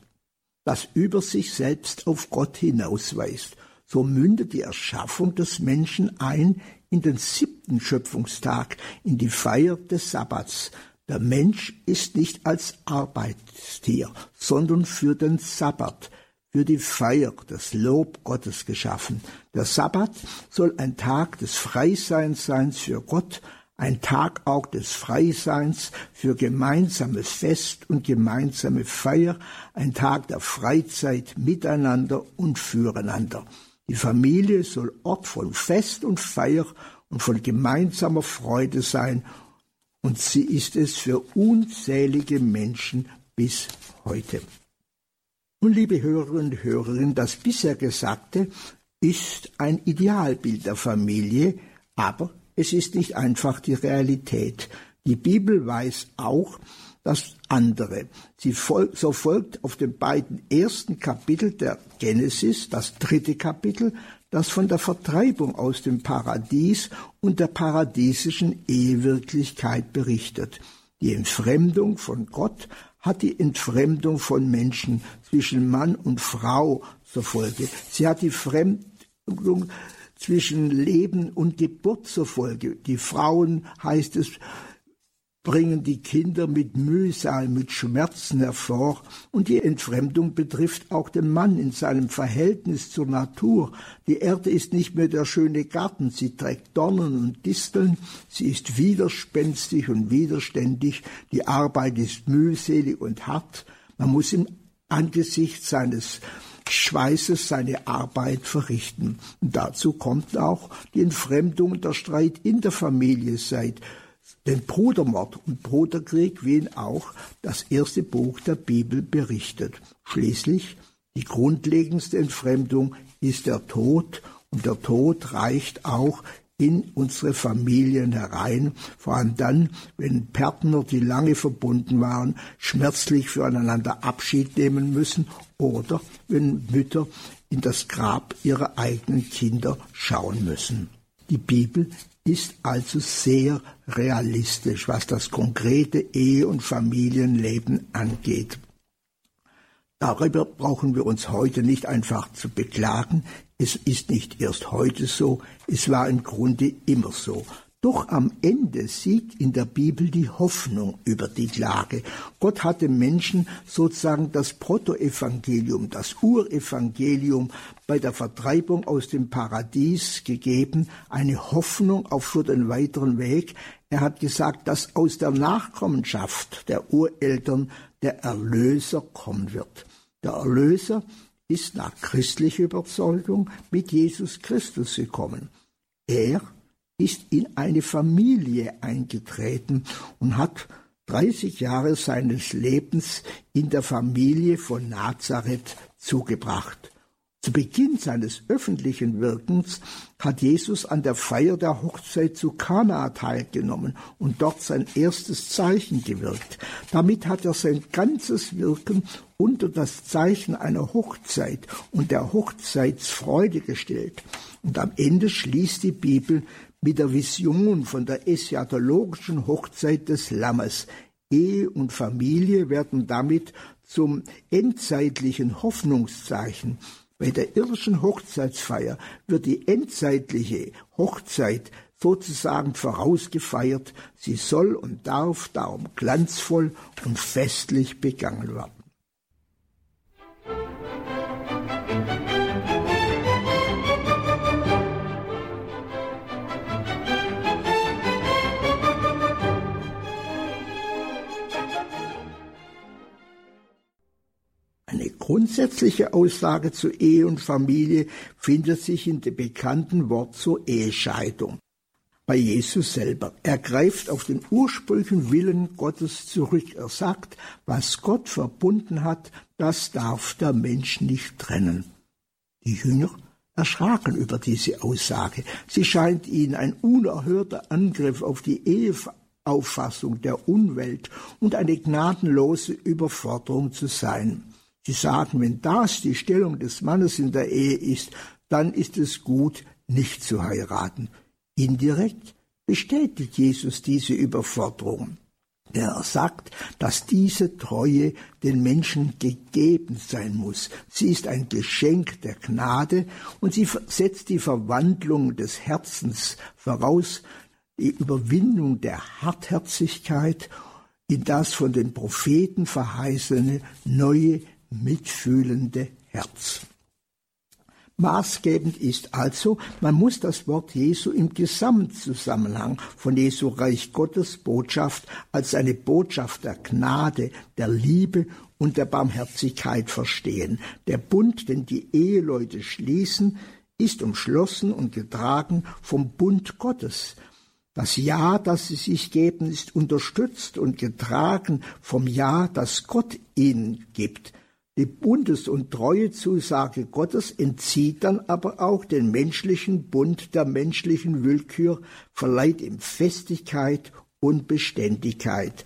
das über sich selbst auf Gott hinausweist so mündet die Erschaffung des Menschen ein in den siebten Schöpfungstag, in die Feier des Sabbats. Der Mensch ist nicht als Arbeitstier, sondern für den Sabbat, für die Feier, das Lob Gottes geschaffen. Der Sabbat soll ein Tag des Freiseins sein für Gott, ein Tag auch des Freiseins für gemeinsames Fest und gemeinsame Feier, ein Tag der Freizeit miteinander und füreinander. Die Familie soll Ort von Fest und Feier und von gemeinsamer Freude sein, und sie ist es für unzählige Menschen bis heute. Und liebe Hörerinnen und Hörer, das bisher Gesagte ist ein Idealbild der Familie, aber es ist nicht einfach die Realität. Die Bibel weiß auch, das andere. Sie fol so folgt auf den beiden ersten Kapitel der Genesis, das dritte Kapitel, das von der Vertreibung aus dem Paradies und der paradiesischen Ehewirklichkeit berichtet. Die Entfremdung von Gott hat die Entfremdung von Menschen zwischen Mann und Frau zur Folge. Sie hat die Fremdung zwischen Leben und Geburt zur Folge. Die Frauen, heißt es, bringen die Kinder mit Mühsal, mit Schmerzen hervor, und die Entfremdung betrifft auch den Mann in seinem Verhältnis zur Natur. Die Erde ist nicht mehr der schöne Garten, sie trägt Dornen und Disteln, sie ist widerspenstig und widerständig, die Arbeit ist mühselig und hart, man muss im Angesicht seines Schweißes seine Arbeit verrichten. Und dazu kommt auch die Entfremdung und der Streit in der Familie seit den Brudermord und Bruderkrieg, wie ihn auch das erste Buch der Bibel berichtet. Schließlich die grundlegendste Entfremdung ist der Tod und der Tod reicht auch in unsere Familien herein, vor allem dann, wenn Partner, die lange verbunden waren, schmerzlich füreinander Abschied nehmen müssen oder wenn Mütter in das Grab ihrer eigenen Kinder schauen müssen. Die Bibel ist also sehr realistisch, was das konkrete Ehe- und Familienleben angeht. Darüber brauchen wir uns heute nicht einfach zu beklagen. Es ist nicht erst heute so, es war im Grunde immer so. Doch am Ende siegt in der Bibel die Hoffnung über die Klage. Gott hat dem Menschen sozusagen das Protoevangelium, das Urevangelium bei der Vertreibung aus dem Paradies gegeben, eine Hoffnung auch für den weiteren Weg. Er hat gesagt, dass aus der Nachkommenschaft der Ureltern der Erlöser kommen wird. Der Erlöser ist nach christlicher Überzeugung mit Jesus Christus gekommen. Er ist in eine Familie eingetreten und hat 30 Jahre seines Lebens in der Familie von Nazareth zugebracht. Zu Beginn seines öffentlichen Wirkens hat Jesus an der Feier der Hochzeit zu Kana teilgenommen und dort sein erstes Zeichen gewirkt. Damit hat er sein ganzes Wirken unter das Zeichen einer Hochzeit und der Hochzeitsfreude gestellt. Und am Ende schließt die Bibel mit der Vision von der eschatologischen Hochzeit des Lammes. Ehe und Familie werden damit zum endzeitlichen Hoffnungszeichen. Bei der irdischen Hochzeitsfeier wird die endzeitliche Hochzeit sozusagen vorausgefeiert. Sie soll und darf darum glanzvoll und festlich begangen werden. Grundsätzliche Aussage zu Ehe und Familie findet sich in dem bekannten Wort zur Ehescheidung. Bei Jesus selber. Er greift auf den ursprünglichen Willen Gottes zurück. Er sagt, was Gott verbunden hat, das darf der Mensch nicht trennen. Die Jünger erschraken über diese Aussage. Sie scheint ihnen ein unerhörter Angriff auf die Eheauffassung der Umwelt und eine gnadenlose Überforderung zu sein. Sie sagen, wenn das die Stellung des Mannes in der Ehe ist, dann ist es gut, nicht zu heiraten. Indirekt bestätigt Jesus diese Überforderung. Er sagt, dass diese Treue den Menschen gegeben sein muss. Sie ist ein Geschenk der Gnade und sie setzt die Verwandlung des Herzens voraus, die Überwindung der Hartherzigkeit in das von den Propheten verheißene neue mitfühlende Herz. Maßgebend ist also, man muss das Wort Jesu im Gesamtzusammenhang von Jesu Reich Gottes Botschaft als eine Botschaft der Gnade, der Liebe und der Barmherzigkeit verstehen. Der Bund, den die Eheleute schließen, ist umschlossen und getragen vom Bund Gottes. Das Ja, das sie sich geben, ist unterstützt und getragen vom Ja, das Gott ihnen gibt. Die Bundes- und Treuezusage Gottes entzieht dann aber auch den menschlichen Bund der menschlichen Willkür, verleiht ihm Festigkeit und Beständigkeit.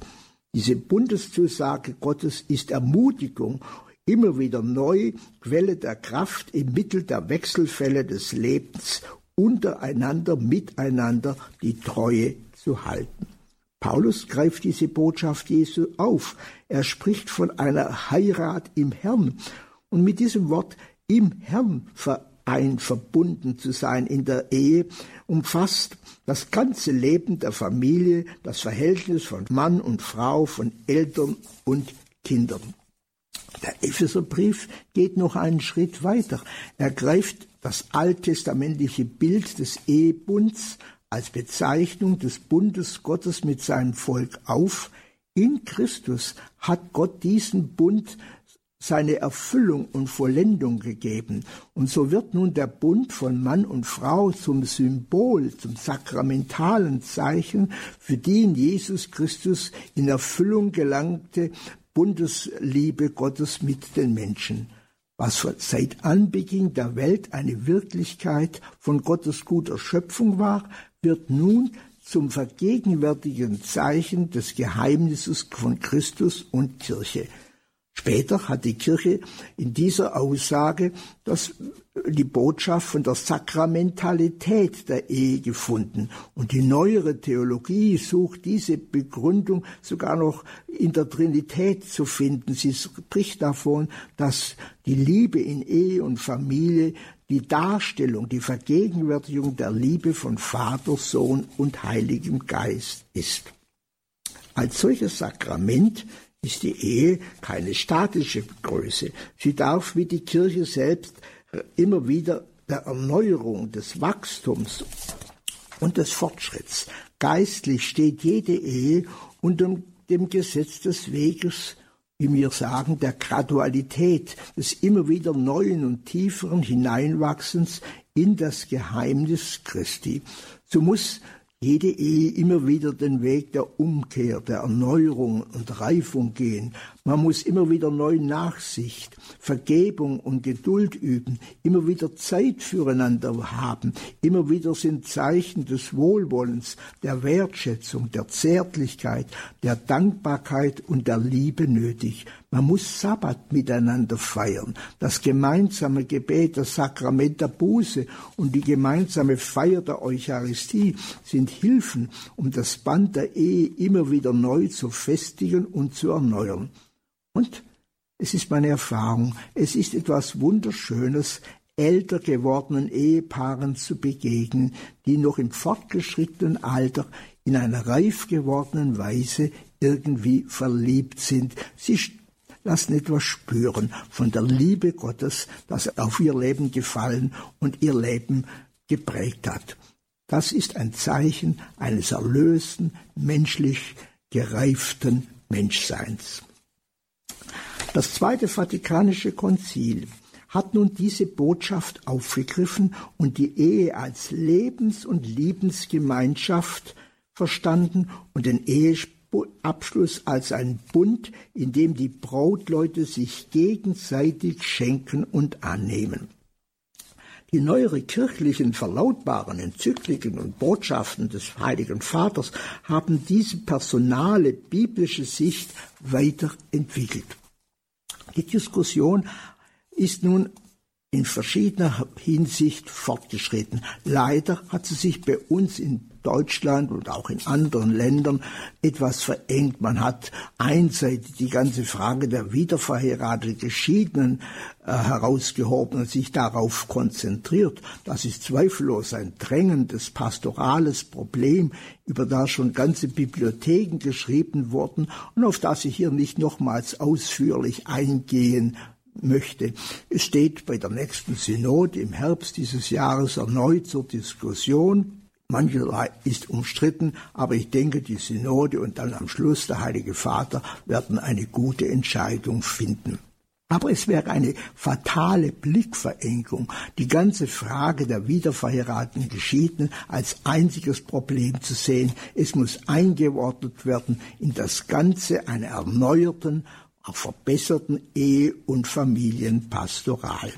Diese Bundeszusage Gottes ist Ermutigung, immer wieder neu, Quelle der Kraft im Mittel der Wechselfälle des Lebens, untereinander, miteinander die Treue zu halten. Paulus greift diese Botschaft Jesu auf. Er spricht von einer Heirat im Herrn. Und mit diesem Wort im Herrn verein verbunden zu sein in der Ehe umfasst das ganze Leben der Familie, das Verhältnis von Mann und Frau, von Eltern und Kindern. Der Epheserbrief geht noch einen Schritt weiter. Er greift das alttestamentliche Bild des Ehebunds als Bezeichnung des Bundes Gottes mit seinem Volk auf. In Christus hat Gott diesen Bund seine Erfüllung und Vollendung gegeben. Und so wird nun der Bund von Mann und Frau zum Symbol, zum sakramentalen Zeichen für die in Jesus Christus in Erfüllung gelangte Bundesliebe Gottes mit den Menschen. Was seit Anbeginn der Welt eine Wirklichkeit von Gottes guter Schöpfung war, wird nun zum vergegenwärtigen Zeichen des Geheimnisses von Christus und Kirche. Später hat die Kirche in dieser Aussage das, die Botschaft von der Sakramentalität der Ehe gefunden. Und die neuere Theologie sucht diese Begründung sogar noch in der Trinität zu finden. Sie spricht davon, dass die Liebe in Ehe und Familie die Darstellung, die Vergegenwärtigung der Liebe von Vater, Sohn und Heiligem Geist ist. Als solches Sakrament ist die Ehe keine statische Größe. Sie darf wie die Kirche selbst immer wieder der Erneuerung, des Wachstums und des Fortschritts. Geistlich steht jede Ehe unter dem Gesetz des Weges, wie wir sagen, der Gradualität, des immer wieder neuen und tieferen Hineinwachsens in das Geheimnis Christi. So muss jede Ehe immer wieder den Weg der Umkehr, der Erneuerung und Reifung gehen. Man muss immer wieder neu Nachsicht, Vergebung und Geduld üben, immer wieder Zeit füreinander haben. Immer wieder sind Zeichen des Wohlwollens, der Wertschätzung, der Zärtlichkeit, der Dankbarkeit und der Liebe nötig. Man muss Sabbat miteinander feiern, das gemeinsame Gebet, das Sakrament der Buße und die gemeinsame Feier der Eucharistie sind Hilfen, um das Band der Ehe immer wieder neu zu festigen und zu erneuern. Und es ist meine Erfahrung, es ist etwas Wunderschönes, älter gewordenen Ehepaaren zu begegnen, die noch im fortgeschrittenen Alter in einer reif gewordenen Weise irgendwie verliebt sind. Sie lassen etwas spüren von der Liebe Gottes, das auf ihr Leben gefallen und ihr Leben geprägt hat. Das ist ein Zeichen eines erlösten, menschlich gereiften Menschseins. Das Zweite Vatikanische Konzil hat nun diese Botschaft aufgegriffen und die Ehe als Lebens- und Liebensgemeinschaft verstanden und den Eheabschluss als ein Bund, in dem die Brautleute sich gegenseitig schenken und annehmen. Die neuere kirchlichen verlautbaren Enzykliken und Botschaften des Heiligen Vaters haben diese personale biblische Sicht weiterentwickelt. Die Diskussion ist nun in verschiedener Hinsicht fortgeschritten. Leider hat sie sich bei uns in Deutschland und auch in anderen Ländern etwas verengt. Man hat einseitig die ganze Frage der wiederverheirateten Geschiedenen äh, herausgehoben und sich darauf konzentriert. Das ist zweifellos ein drängendes pastorales Problem, über das schon ganze Bibliotheken geschrieben wurden und auf das ich hier nicht nochmals ausführlich eingehen möchte. Es steht bei der nächsten Synode im Herbst dieses Jahres erneut zur Diskussion. Mancherlei ist umstritten, aber ich denke, die Synode und dann am Schluss der Heilige Vater werden eine gute Entscheidung finden. Aber es wäre eine fatale Blickverengung, die ganze Frage der wiederverheirateten Geschiedenen als einziges Problem zu sehen. Es muss eingeordnet werden in das Ganze einer erneuerten, auch verbesserten Ehe- und Familienpastoral.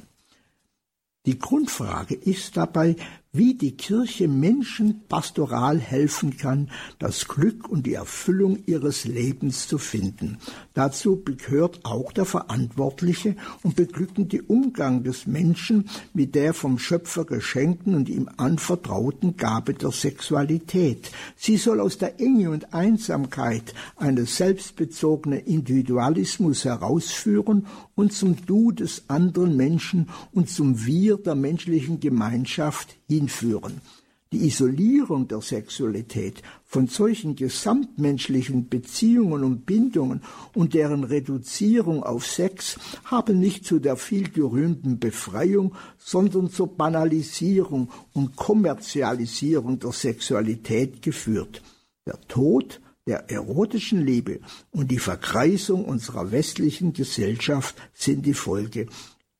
Die Grundfrage ist dabei, wie die Kirche Menschen pastoral helfen kann, das Glück und die Erfüllung ihres Lebens zu finden. Dazu gehört auch der verantwortliche und beglückende Umgang des Menschen mit der vom Schöpfer geschenkten und ihm anvertrauten Gabe der Sexualität. Sie soll aus der Enge und Einsamkeit eines selbstbezogenen Individualismus herausführen und zum Du des anderen Menschen und zum Wir der menschlichen Gemeinschaft hinführen. Die Isolierung der Sexualität von solchen gesamtmenschlichen Beziehungen und Bindungen und deren Reduzierung auf Sex haben nicht zu der viel gerühmten Befreiung, sondern zur Banalisierung und Kommerzialisierung der Sexualität geführt. Der Tod der erotischen Liebe und die Verkreisung unserer westlichen Gesellschaft sind die Folge.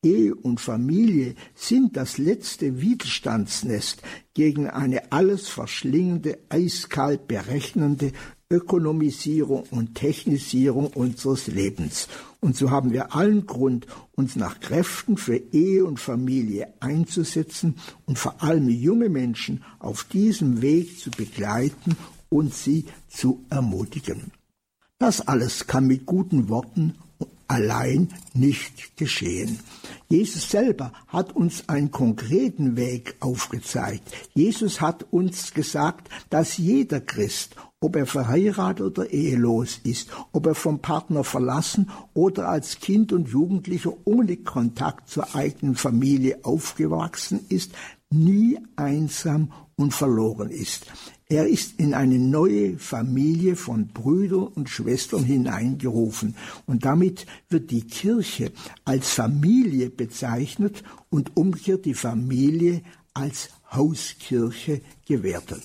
Ehe und Familie sind das letzte Widerstandsnest gegen eine alles verschlingende, eiskalt berechnende Ökonomisierung und Technisierung unseres Lebens. Und so haben wir allen Grund, uns nach Kräften für Ehe und Familie einzusetzen und vor allem junge Menschen auf diesem Weg zu begleiten und sie zu ermutigen. Das alles kann mit guten Worten allein nicht geschehen. Jesus selber hat uns einen konkreten Weg aufgezeigt. Jesus hat uns gesagt, dass jeder Christ, ob er verheiratet oder ehelos ist, ob er vom Partner verlassen oder als Kind und Jugendlicher ohne Kontakt zur eigenen Familie aufgewachsen ist, nie einsam und verloren ist. Er ist in eine neue Familie von Brüdern und Schwestern hineingerufen und damit wird die Kirche als Familie bezeichnet und umgekehrt die Familie als Hauskirche gewertet.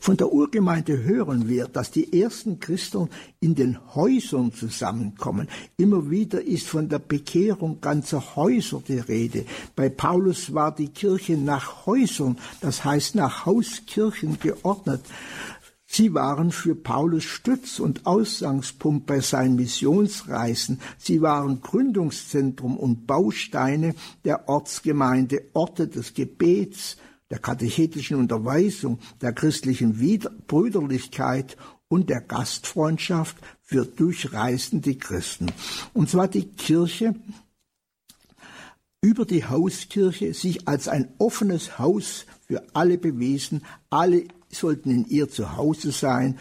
Von der Urgemeinde hören wir, dass die ersten Christen in den Häusern zusammenkommen. Immer wieder ist von der Bekehrung ganzer Häuser die Rede. Bei Paulus war die Kirche nach Häusern, das heißt nach Hauskirchen geordnet. Sie waren für Paulus Stütz und Ausgangspunkt bei seinen Missionsreisen. Sie waren Gründungszentrum und Bausteine der Ortsgemeinde, Orte des Gebets, der katechetischen Unterweisung, der christlichen Brüderlichkeit und der Gastfreundschaft für durchreisende Christen. Und zwar die Kirche über die Hauskirche sich als ein offenes Haus für alle bewiesen. Alle sollten in ihr zu Hause sein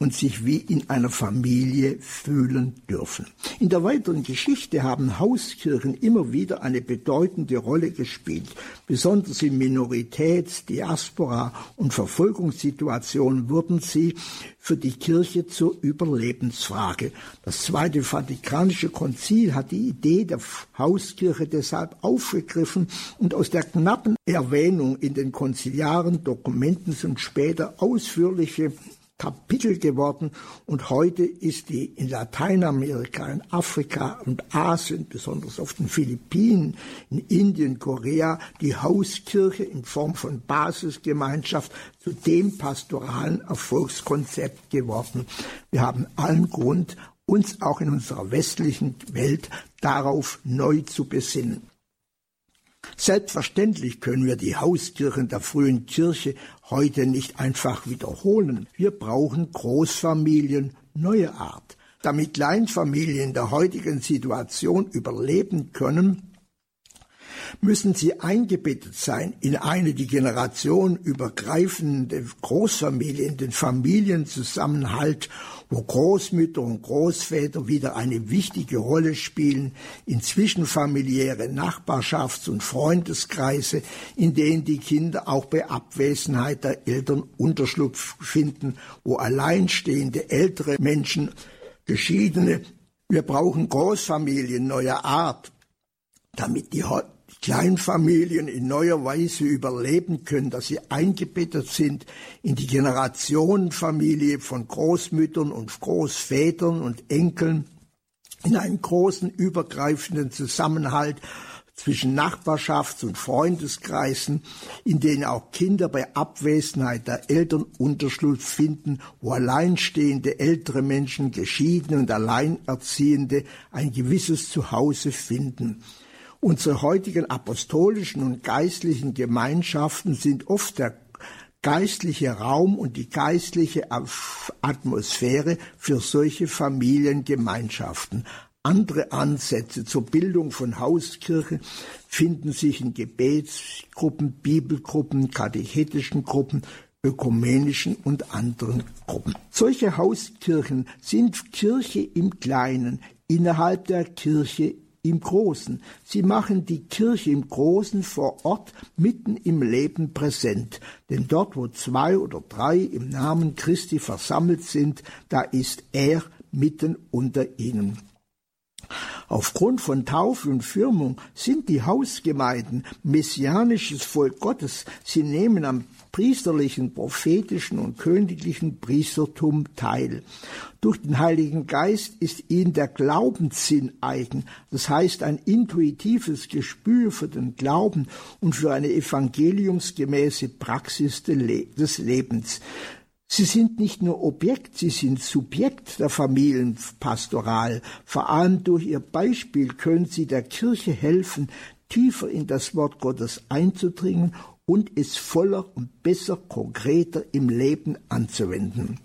und sich wie in einer Familie fühlen dürfen. In der weiteren Geschichte haben Hauskirchen immer wieder eine bedeutende Rolle gespielt. Besonders in Minoritäts-, Diaspora- und Verfolgungssituationen wurden sie für die Kirche zur Überlebensfrage. Das Zweite Vatikanische Konzil hat die Idee der Hauskirche deshalb aufgegriffen und aus der knappen Erwähnung in den konziliaren Dokumenten sind später ausführliche Kapitel geworden und heute ist die in Lateinamerika, in Afrika und Asien, besonders auf den Philippinen, in Indien, Korea, die Hauskirche in Form von Basisgemeinschaft zu dem pastoralen Erfolgskonzept geworden. Wir haben allen Grund, uns auch in unserer westlichen Welt darauf neu zu besinnen. Selbstverständlich können wir die Hauskirchen der frühen Kirche heute nicht einfach wiederholen. Wir brauchen Großfamilien neuer Art. Damit Kleinfamilien der heutigen Situation überleben können, müssen sie eingebettet sein in eine die Generation übergreifende Großfamilie, in den Familienzusammenhalt, wo Großmütter und Großväter wieder eine wichtige Rolle spielen, in zwischenfamiliäre Nachbarschafts- und Freundeskreise, in denen die Kinder auch bei Abwesenheit der Eltern Unterschlupf finden, wo alleinstehende ältere Menschen, Geschiedene, wir brauchen Großfamilien neuer Art, damit die Kleinfamilien in neuer Weise überleben können, dass sie eingebettet sind in die Generationenfamilie von Großmüttern und Großvätern und Enkeln, in einen großen übergreifenden Zusammenhalt zwischen Nachbarschafts- und Freundeskreisen, in denen auch Kinder bei Abwesenheit der Eltern Unterschlupf finden, wo alleinstehende ältere Menschen, Geschiedene und Alleinerziehende ein gewisses Zuhause finden. Unsere heutigen apostolischen und geistlichen Gemeinschaften sind oft der geistliche Raum und die geistliche Atmosphäre für solche Familiengemeinschaften. Andere Ansätze zur Bildung von Hauskirchen finden sich in Gebetsgruppen, Bibelgruppen, katechetischen Gruppen, ökumenischen und anderen Gruppen. Solche Hauskirchen sind Kirche im Kleinen, innerhalb der Kirche im Großen. Sie machen die Kirche im Großen vor Ort mitten im Leben präsent. Denn dort, wo zwei oder drei im Namen Christi versammelt sind, da ist er mitten unter ihnen. Aufgrund von Taufe und Firmung sind die Hausgemeinden messianisches Volk Gottes. Sie nehmen am priesterlichen, prophetischen und königlichen Priestertum teil. Durch den Heiligen Geist ist ihnen der Glaubenssinn eigen, das heißt ein intuitives Gespür für den Glauben und für eine evangeliumsgemäße Praxis des Lebens. Sie sind nicht nur Objekt, sie sind Subjekt der Familienpastoral. Vor allem durch ihr Beispiel können sie der Kirche helfen, tiefer in das Wort Gottes einzudringen und es voller und besser konkreter im Leben anzuwenden.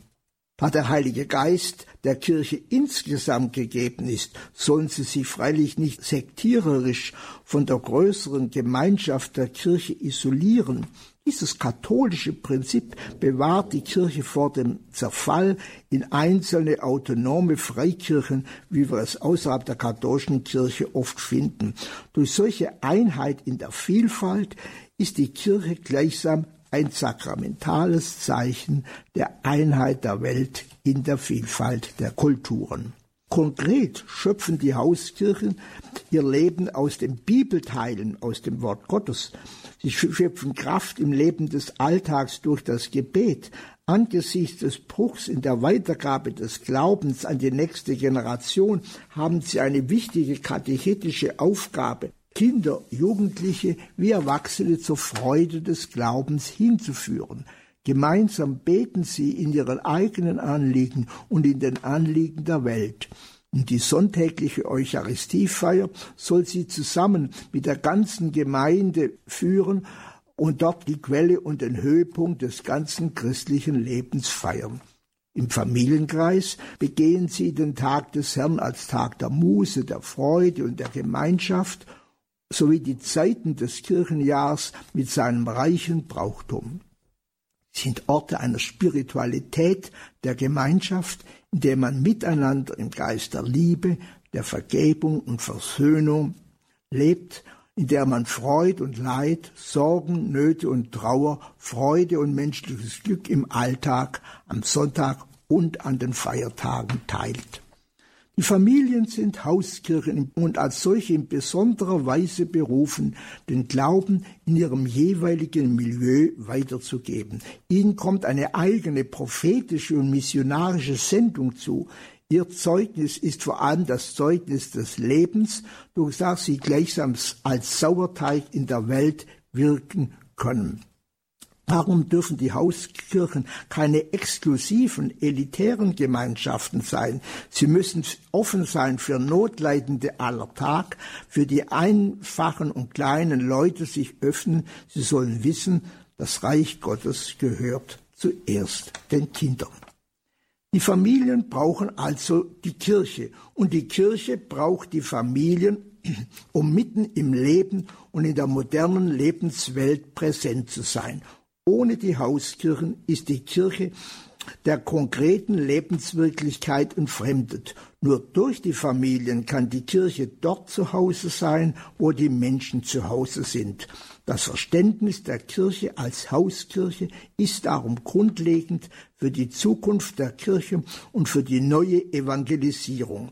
Da der Heilige Geist der Kirche insgesamt gegeben ist, sollen sie sich freilich nicht sektiererisch von der größeren Gemeinschaft der Kirche isolieren. Dieses katholische Prinzip bewahrt die Kirche vor dem Zerfall in einzelne autonome Freikirchen, wie wir es außerhalb der katholischen Kirche oft finden. Durch solche Einheit in der Vielfalt ist die Kirche gleichsam ein sakramentales Zeichen der Einheit der Welt in der Vielfalt der Kulturen. Konkret schöpfen die Hauskirchen ihr Leben aus den Bibelteilen, aus dem Wort Gottes. Sie schöpfen Kraft im Leben des Alltags durch das Gebet. Angesichts des Bruchs in der Weitergabe des Glaubens an die nächste Generation haben sie eine wichtige katechetische Aufgabe. Kinder, Jugendliche wie Erwachsene zur Freude des Glaubens hinzuführen. Gemeinsam beten sie in ihren eigenen Anliegen und in den Anliegen der Welt. Und die sonntägliche Eucharistiefeier soll sie zusammen mit der ganzen Gemeinde führen und dort die Quelle und den Höhepunkt des ganzen christlichen Lebens feiern. Im Familienkreis begehen sie den Tag des Herrn als Tag der Muße, der Freude und der Gemeinschaft sowie die Zeiten des Kirchenjahrs mit seinem reichen Brauchtum sind Orte einer Spiritualität der Gemeinschaft, in der man miteinander im Geist der Liebe, der Vergebung und Versöhnung lebt, in der man Freud und Leid, Sorgen, Nöte und Trauer, Freude und menschliches Glück im Alltag, am Sonntag und an den Feiertagen teilt. Die Familien sind Hauskirchen und als solche in besonderer Weise berufen, den Glauben in ihrem jeweiligen Milieu weiterzugeben. Ihnen kommt eine eigene prophetische und missionarische Sendung zu. Ihr Zeugnis ist vor allem das Zeugnis des Lebens, durch das sie gleichsam als Sauerteig in der Welt wirken können. Warum dürfen die Hauskirchen keine exklusiven, elitären Gemeinschaften sein? Sie müssen offen sein für Notleidende aller Tag, für die einfachen und kleinen Leute sich öffnen. Sie sollen wissen, das Reich Gottes gehört zuerst den Kindern. Die Familien brauchen also die Kirche und die Kirche braucht die Familien, um mitten im Leben und in der modernen Lebenswelt präsent zu sein ohne die Hauskirchen ist die Kirche der konkreten Lebenswirklichkeit entfremdet. Nur durch die Familien kann die Kirche dort zu Hause sein, wo die Menschen zu Hause sind. Das Verständnis der Kirche als Hauskirche ist darum grundlegend für die Zukunft der Kirche und für die neue Evangelisierung.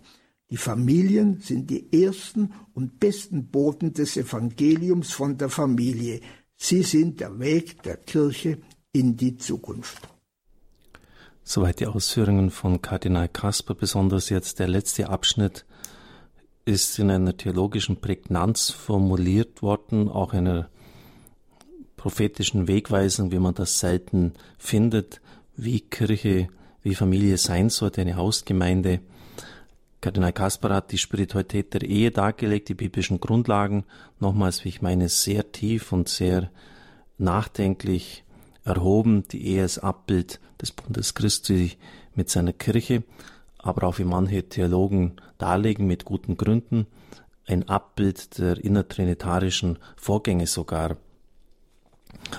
Die Familien sind die ersten und besten Boten des Evangeliums von der Familie. Sie sind der Weg der Kirche in die Zukunft. Soweit die Ausführungen von Kardinal Kasper, besonders jetzt der letzte Abschnitt ist in einer theologischen Prägnanz formuliert worden, auch einer prophetischen Wegweisung, wie man das selten findet, wie Kirche, wie Familie sein sollte, eine Hausgemeinde. Kardinal Kasper hat die Spiritualität der Ehe dargelegt, die biblischen Grundlagen, nochmals, wie ich meine, sehr tief und sehr nachdenklich erhoben. Die Ehe als Abbild des Bundes Christi mit seiner Kirche, aber auch wie manche Theologen darlegen mit guten Gründen, ein Abbild der innertrinitarischen Vorgänge sogar.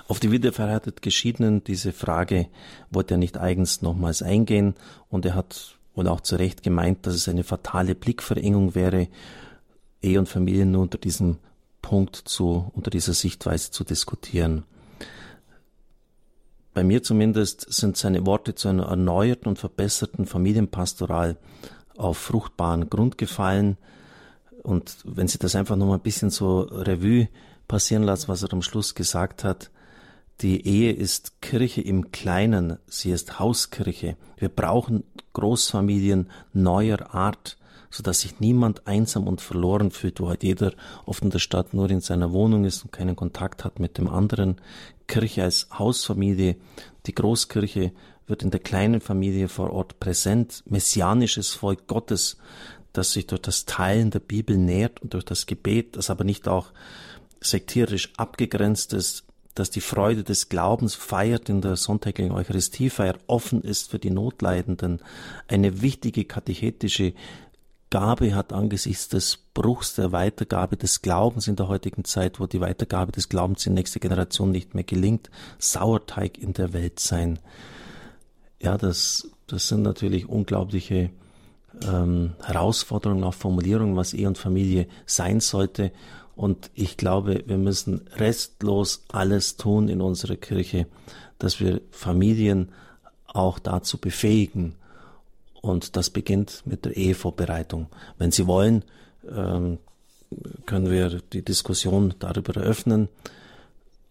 Auf die wiederverheiratet Geschiedenen, diese Frage wollte er nicht eigens nochmals eingehen und er hat wohl auch zu Recht gemeint, dass es eine fatale Blickverengung wäre, Ehe und Familie nur unter diesem Punkt zu, unter dieser Sichtweise zu diskutieren. Bei mir zumindest sind seine Worte zu einer erneuerten und verbesserten Familienpastoral auf fruchtbaren Grund gefallen. Und wenn Sie das einfach noch mal ein bisschen so Revue passieren lassen, was er am Schluss gesagt hat, die Ehe ist Kirche im Kleinen, sie ist Hauskirche. Wir brauchen Großfamilien neuer Art, so dass sich niemand einsam und verloren fühlt, wo halt jeder oft in der Stadt nur in seiner Wohnung ist und keinen Kontakt hat mit dem anderen. Kirche als Hausfamilie, die Großkirche wird in der kleinen Familie vor Ort präsent, messianisches Volk Gottes, das sich durch das Teilen der Bibel nährt und durch das Gebet, das aber nicht auch sektierisch abgegrenzt ist, dass die Freude des Glaubens feiert in der sonntäglichen Eucharistiefeier, offen ist für die Notleidenden, eine wichtige katechetische Gabe hat angesichts des Bruchs der Weitergabe des Glaubens in der heutigen Zeit, wo die Weitergabe des Glaubens in nächste Generation nicht mehr gelingt, Sauerteig in der Welt sein. Ja, das, das sind natürlich unglaubliche ähm, Herausforderungen, auch Formulierungen, was Ehe und Familie sein sollte. Und ich glaube, wir müssen restlos alles tun in unserer Kirche, dass wir Familien auch dazu befähigen. Und das beginnt mit der Ehevorbereitung. Wenn Sie wollen, ähm, können wir die Diskussion darüber eröffnen.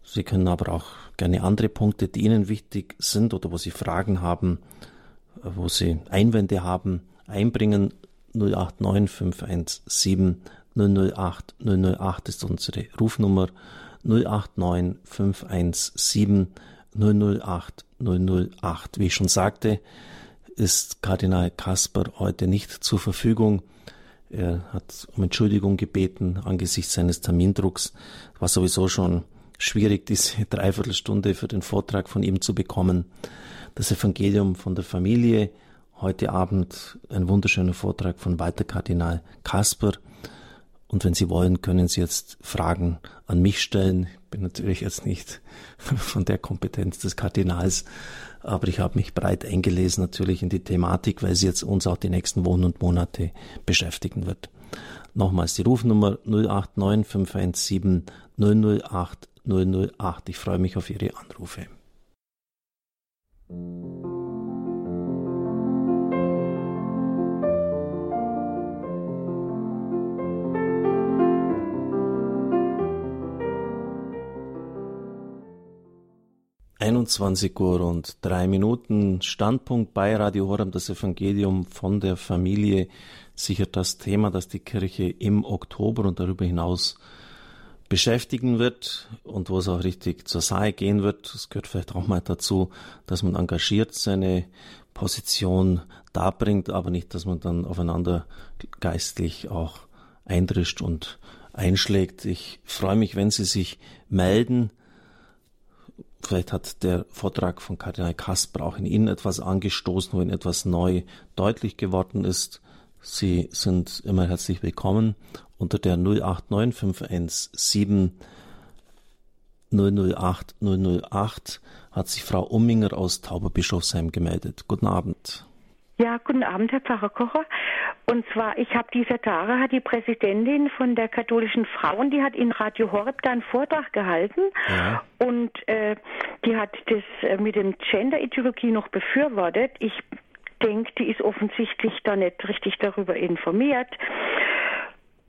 Sie können aber auch gerne andere Punkte, die Ihnen wichtig sind oder wo Sie Fragen haben, wo Sie Einwände haben, einbringen. 089 517 008 008 ist unsere Rufnummer 089 517 008 008. Wie ich schon sagte, ist Kardinal Kasper heute nicht zur Verfügung. Er hat um Entschuldigung gebeten angesichts seines Termindrucks. War sowieso schon schwierig, diese Dreiviertelstunde für den Vortrag von ihm zu bekommen. Das Evangelium von der Familie. Heute Abend ein wunderschöner Vortrag von Walter Kardinal Kasper. Und wenn Sie wollen, können Sie jetzt Fragen an mich stellen. Ich bin natürlich jetzt nicht von der Kompetenz des Kardinals, aber ich habe mich breit eingelesen natürlich in die Thematik, weil sie jetzt uns auch die nächsten Wochen und Monate beschäftigen wird. Nochmals die Rufnummer 089 517 008 008. Ich freue mich auf Ihre Anrufe. 21 Uhr und drei Minuten. Standpunkt bei Radio Horem, das Evangelium von der Familie. Sicher das Thema, das die Kirche im Oktober und darüber hinaus beschäftigen wird und wo es auch richtig zur Sache gehen wird. Es gehört vielleicht auch mal dazu, dass man engagiert seine Position darbringt, aber nicht, dass man dann aufeinander geistlich auch eindrischt und einschlägt. Ich freue mich, wenn Sie sich melden Vielleicht hat der Vortrag von Kardinal Kasper auch in Ihnen etwas angestoßen, wo Ihnen etwas neu deutlich geworden ist. Sie sind immer herzlich willkommen unter der 089 517 008 008 hat sich Frau Umminger aus Tauberbischofsheim gemeldet. Guten Abend. Ja, guten Abend, Herr Pfarrer Kocher. Und zwar, ich habe dieser Tage, hat die Präsidentin von der katholischen Frauen, die hat in Radio Horeb da einen Vortrag gehalten ja. und äh, die hat das äh, mit dem Gender-Ideologie noch befürwortet. Ich denke, die ist offensichtlich da nicht richtig darüber informiert.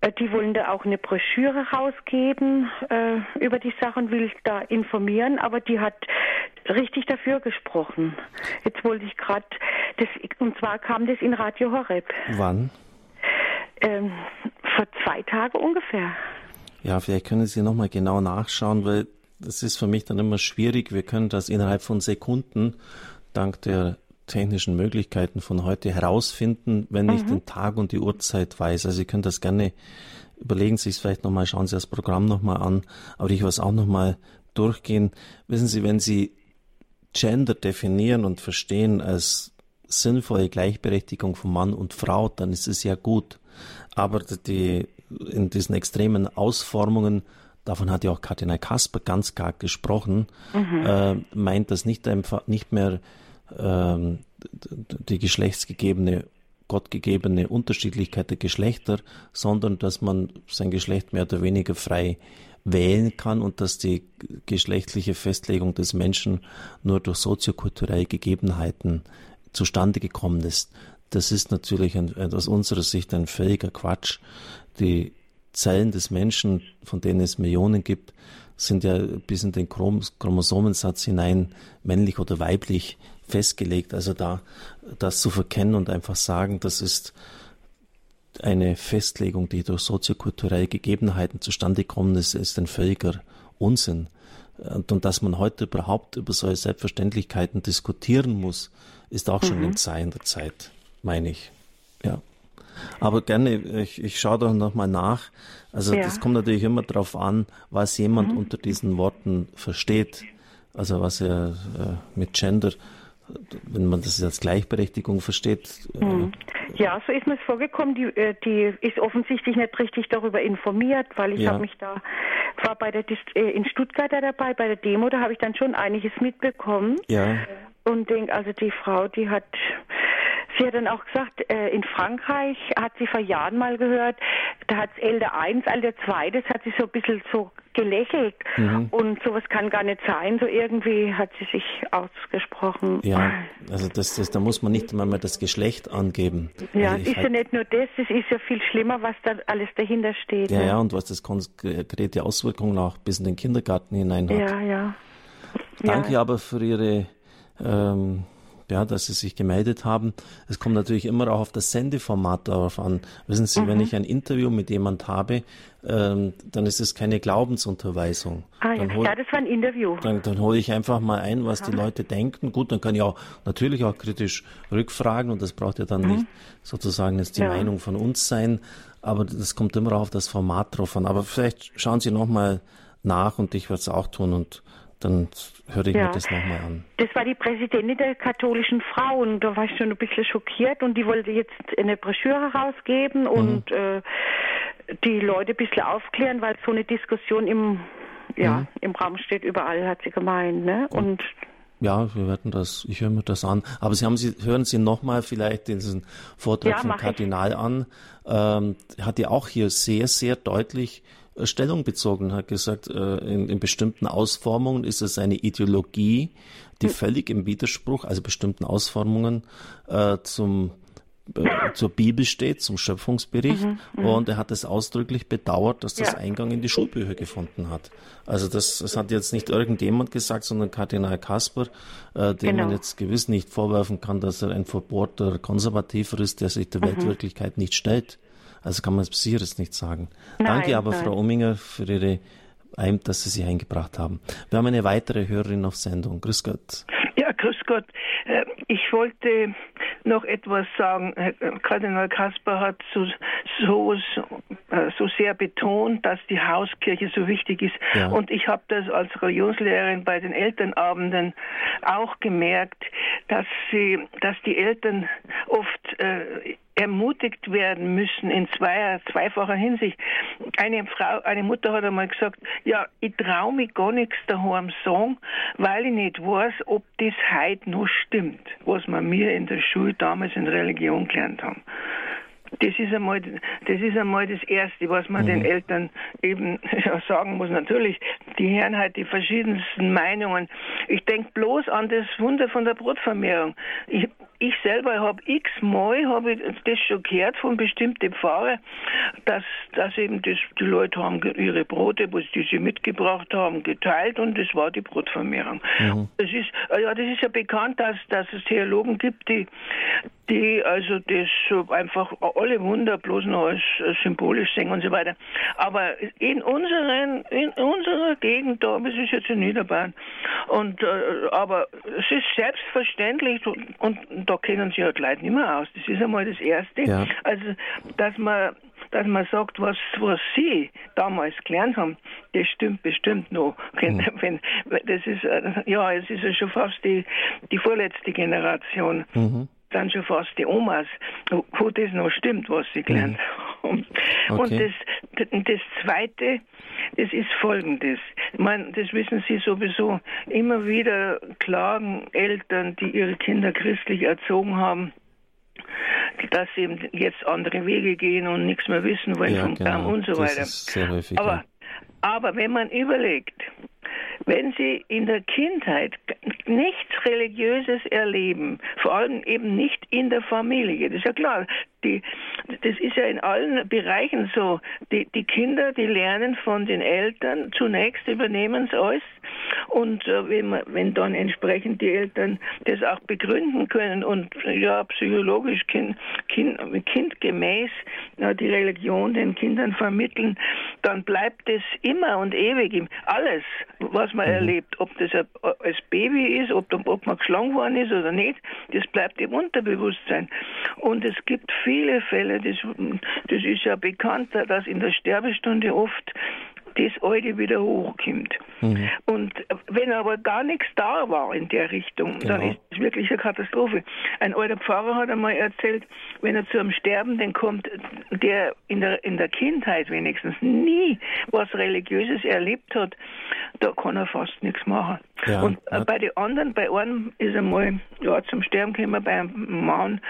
Äh, die wollen da auch eine Broschüre rausgeben äh, über die Sachen, will da informieren, aber die hat richtig dafür gesprochen. Jetzt wollte ich gerade, und zwar kam das in Radio Horeb. Wann? Ähm, vor zwei Tagen ungefähr. Ja, vielleicht können Sie nochmal genau nachschauen, weil das ist für mich dann immer schwierig. Wir können das innerhalb von Sekunden dank der technischen Möglichkeiten von heute herausfinden, wenn mhm. ich den Tag und die Uhrzeit weiß. Also Sie können das gerne überlegen Sie es vielleicht nochmal, schauen Sie das Programm nochmal an, aber ich will es auch nochmal durchgehen. Wissen Sie, wenn Sie Gender definieren und verstehen als sinnvolle Gleichberechtigung von Mann und Frau, dann ist es ja gut. Aber die, in diesen extremen Ausformungen, davon hat ja auch Kardinal Kasper ganz klar gesprochen, mhm. äh, meint das nicht einfach, nicht mehr ähm, die geschlechtsgegebene, gottgegebene Unterschiedlichkeit der Geschlechter, sondern dass man sein Geschlecht mehr oder weniger frei wählen kann und dass die geschlechtliche Festlegung des Menschen nur durch soziokulturelle Gegebenheiten zustande gekommen ist. Das ist natürlich ein, aus unserer Sicht ein völliger Quatsch. Die Zellen des Menschen, von denen es Millionen gibt, sind ja bis in den Chromosomensatz hinein männlich oder weiblich festgelegt. Also da das zu verkennen und einfach sagen, das ist eine Festlegung, die durch soziokulturelle Gegebenheiten zustande kommen, ist, ist ein völliger Unsinn. Und, und dass man heute überhaupt über solche Selbstverständlichkeiten diskutieren muss, ist auch schon mhm. ein Zeichen der Zeit, meine ich. Ja. Aber gerne, ich, ich schaue doch nochmal nach. Also ja. das kommt natürlich immer darauf an, was jemand mhm. unter diesen Worten versteht. Also was er äh, mit Gender wenn man das als Gleichberechtigung versteht. Äh, hm. Ja, so ist mir es vorgekommen. Die, äh, die ist offensichtlich nicht richtig darüber informiert, weil ich ja. habe mich da, war bei der äh, in Stuttgart dabei, bei der Demo, da habe ich dann schon einiges mitbekommen. Ja. Und denke, also die Frau, die hat Sie hat dann auch gesagt, äh, in Frankreich hat sie vor Jahren mal gehört, da hat es Elder 1, Elder 2, das hat sie so ein bisschen so gelächelt mhm. und sowas kann gar nicht sein. So irgendwie hat sie sich ausgesprochen. Ja, also das, das, da muss man nicht einmal das Geschlecht angeben. Ja, also es ist halt ja nicht nur das, es ist ja viel schlimmer, was da alles dahinter steht. Ja, ne? ja, und was das konkrete Auswirkungen auch bis in den Kindergarten hinein hat. Ja, ja. Danke ja. aber für Ihre ähm, ja, dass sie sich gemeldet haben. Es kommt natürlich immer auch auf das Sendeformat darauf an. Wissen Sie, mhm. wenn ich ein Interview mit jemand habe, ähm, dann ist es keine Glaubensunterweisung. Ah, ja. Hol, ja, das war ein Interview. Dann, dann hole ich einfach mal ein, was Aha. die Leute denken. Gut, dann kann ich auch natürlich auch kritisch rückfragen und das braucht ja dann mhm. nicht sozusagen jetzt die ja. Meinung von uns sein. Aber das kommt immer auch auf das Format drauf an. Aber vielleicht schauen Sie nochmal nach und ich werde es auch tun und dann höre ich ja. mir das nochmal an. Das war die Präsidentin der katholischen Frauen. Da war ich schon ein bisschen schockiert und die wollte jetzt eine Broschüre rausgeben mhm. und äh, die Leute ein bisschen aufklären, weil so eine Diskussion im, ja, mhm. im Raum steht überall, hat sie gemeint. Ne? Und ja, wir werden das, ich höre mir das an. Aber Sie haben Sie, hören Sie nochmal vielleicht diesen Vortrag ja, vom Kardinal ich. an. Ähm, hat ja auch hier sehr, sehr deutlich Stellung bezogen, hat gesagt, äh, in, in bestimmten Ausformungen ist es eine Ideologie, die hm. völlig im Widerspruch, also bestimmten Ausformungen äh, zum äh, zur Bibel steht, zum Schöpfungsbericht. Mhm, mhm, und er hat es ausdrücklich bedauert, dass das ja. Eingang in die Schulbücher gefunden hat. Also das, das hat jetzt nicht irgendjemand gesagt, sondern Kardinal Kasper, äh, dem genau. man jetzt gewiss nicht vorwerfen kann, dass er ein verbohrter Konservativer ist, der sich der mhm. Weltwirklichkeit nicht stellt. Also kann man es sicheres nicht sagen. Nein, Danke aber, nein. Frau Ominger, für Ihre dass Sie sich eingebracht haben. Wir haben eine weitere Hörerin auf Sendung. Grüß Gott. Ja, grüß Gott. Äh, ich wollte noch etwas sagen. Kardinal Kasper hat so, so, äh, so sehr betont, dass die Hauskirche so wichtig ist. Ja. Und ich habe das als Religionslehrerin bei den Elternabenden auch gemerkt, dass sie, dass die Eltern oft äh, ermutigt werden müssen in zweier, zweifacher Hinsicht. Eine Frau, eine Mutter hat einmal gesagt, ja, ich traue mich gar nichts daheim sagen, weil ich nicht weiß, ob das heute noch stimmt, was wir mir in der Schule damals in Religion gelernt haben. Das ist einmal, das ist einmal das Erste, was man mhm. den Eltern eben ja, sagen muss. Natürlich, die Herren halt die verschiedensten Meinungen. Ich denke bloß an das Wunder von der Brotvermehrung. Ich, ich selber habe x-mal habe ich das schon gehört von bestimmten Pfarrer, dass, dass eben das, die Leute haben ihre Brote, was die sie mitgebracht haben, geteilt und das war die Brotvermehrung. Mhm. Das ist, ja, das ist ja bekannt, dass, dass es Theologen gibt, die, die also das einfach alle Wunder bloß noch als symbolisch sehen und so weiter. Aber in unseren, in unserer Gegend da, das ist jetzt in Niederbayern, und, äh, aber es ist selbstverständlich und, und da kennen sich halt Leute nicht mehr aus. Das ist einmal das Erste. Ja. Also, dass man dass man sagt, was, was sie damals gelernt haben, das stimmt bestimmt noch. Mhm. Wenn, das ist, äh, ja, es ist ja schon fast die, die vorletzte Generation. Mhm dann schon fast die Omas, wo das noch stimmt, was sie gelernt mhm. haben. Okay. Und das, das Zweite, das ist Folgendes. Ich meine, das wissen Sie sowieso. Immer wieder klagen Eltern, die ihre Kinder christlich erzogen haben, dass sie jetzt andere Wege gehen und nichts mehr wissen wollen ja, vom genau. Und so weiter. Häufig, aber, aber wenn man überlegt, wenn sie in der Kindheit nichts Religiöses erleben, vor allem eben nicht in der Familie, das ist ja klar, die, das ist ja in allen Bereichen so. Die, die Kinder, die lernen von den Eltern, zunächst übernehmen sie alles. Und äh, wenn, man, wenn dann entsprechend die Eltern das auch begründen können und ja psychologisch kind, kind, kindgemäß ja, die Religion den Kindern vermitteln, dann bleibt es immer und ewig alles, was man mhm. erlebt, ob das als Baby ist, ob, ob man geschlagen worden ist oder nicht, das bleibt im Unterbewusstsein. Und es gibt viele Fälle, das, das ist ja bekannter, dass in der Sterbestunde oft das Alte wieder hochkommt. Mhm. Und wenn aber gar nichts da war in der Richtung, genau. dann ist es wirklich eine Katastrophe. Ein alter Pfarrer hat einmal erzählt, wenn er zu einem Sterbenden kommt, der in der, in der Kindheit wenigstens nie was Religiöses erlebt hat, da kann er fast nichts machen. Ja, und ja. bei den anderen, bei einem ist einmal ja, zum Sterben gekommen bei einem Mann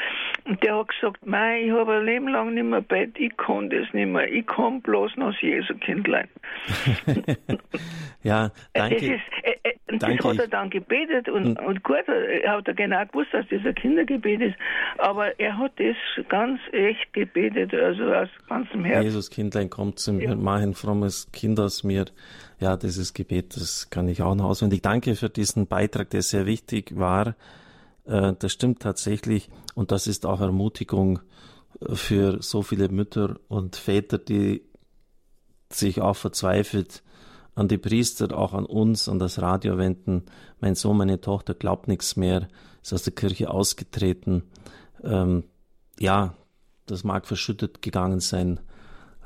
und der hat gesagt, Mei, ich habe ein Leben lang nicht mehr Bett, ich kann das nicht mehr, ich kann bloß noch Jesu Kindlein. ja, danke. Das, ist, äh, äh, das hat er dann gebetet und, hm. und gut, er hat er genau gewusst, dass das ein Kindergebet ist, aber er hat das ganz echt gebetet, also aus ganzem Herzen. Jesus Kindlein kommt zu mir, ja. mach ein frommes Kind aus mir. Ja, dieses Gebet, das kann ich auch noch auswendig. Danke für diesen Beitrag, der sehr wichtig war. Äh, das stimmt tatsächlich und das ist auch Ermutigung für so viele Mütter und Väter, die sich auch verzweifelt an die Priester, auch an uns, an das Radio wenden. Mein Sohn, meine Tochter glaubt nichts mehr, ist aus der Kirche ausgetreten. Ähm, ja, das mag verschüttet gegangen sein,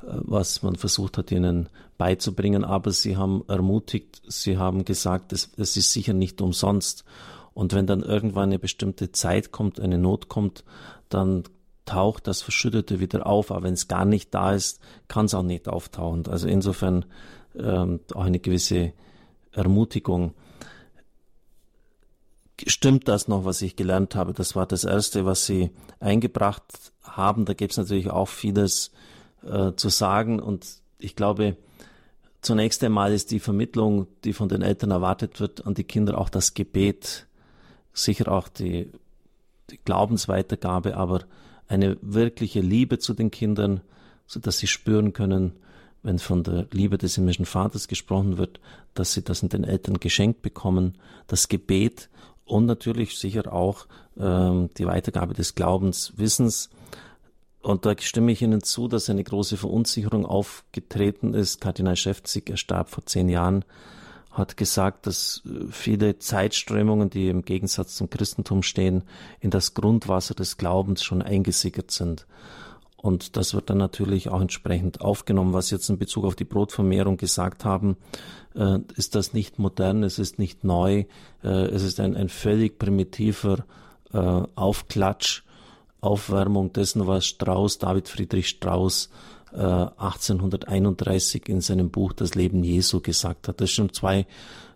äh, was man versucht hat, ihnen beizubringen, aber sie haben ermutigt, sie haben gesagt, es, es ist sicher nicht umsonst. Und wenn dann irgendwann eine bestimmte Zeit kommt, eine Not kommt, dann taucht das Verschüttete wieder auf, aber wenn es gar nicht da ist, kann es auch nicht auftauchen. Also insofern ähm, auch eine gewisse Ermutigung. Stimmt das noch, was ich gelernt habe? Das war das Erste, was Sie eingebracht haben. Da gibt es natürlich auch vieles äh, zu sagen. Und ich glaube, zunächst einmal ist die Vermittlung, die von den Eltern erwartet wird, an die Kinder auch das Gebet, sicher auch die, die Glaubensweitergabe, aber eine wirkliche Liebe zu den Kindern, so dass sie spüren können, wenn von der Liebe des himmlischen Vaters gesprochen wird, dass sie das in den Eltern geschenkt bekommen, das Gebet und natürlich sicher auch ähm, die Weitergabe des Glaubenswissens. Und da stimme ich Ihnen zu, dass eine große Verunsicherung aufgetreten ist. Kardinal Schäfzig, er starb vor zehn Jahren, hat gesagt, dass äh, viele Zeitströmungen, die im Gegensatz zum Christentum stehen, in das Grundwasser des Glaubens schon eingesickert sind. Und das wird dann natürlich auch entsprechend aufgenommen. Was jetzt in Bezug auf die Brotvermehrung gesagt haben, äh, ist das nicht modern, es ist nicht neu, äh, es ist ein, ein völlig primitiver äh, Aufklatsch, Aufwärmung dessen, was Strauß, David Friedrich Strauß 1831 äh, in seinem Buch Das Leben Jesu gesagt hat. Das ist schon zwei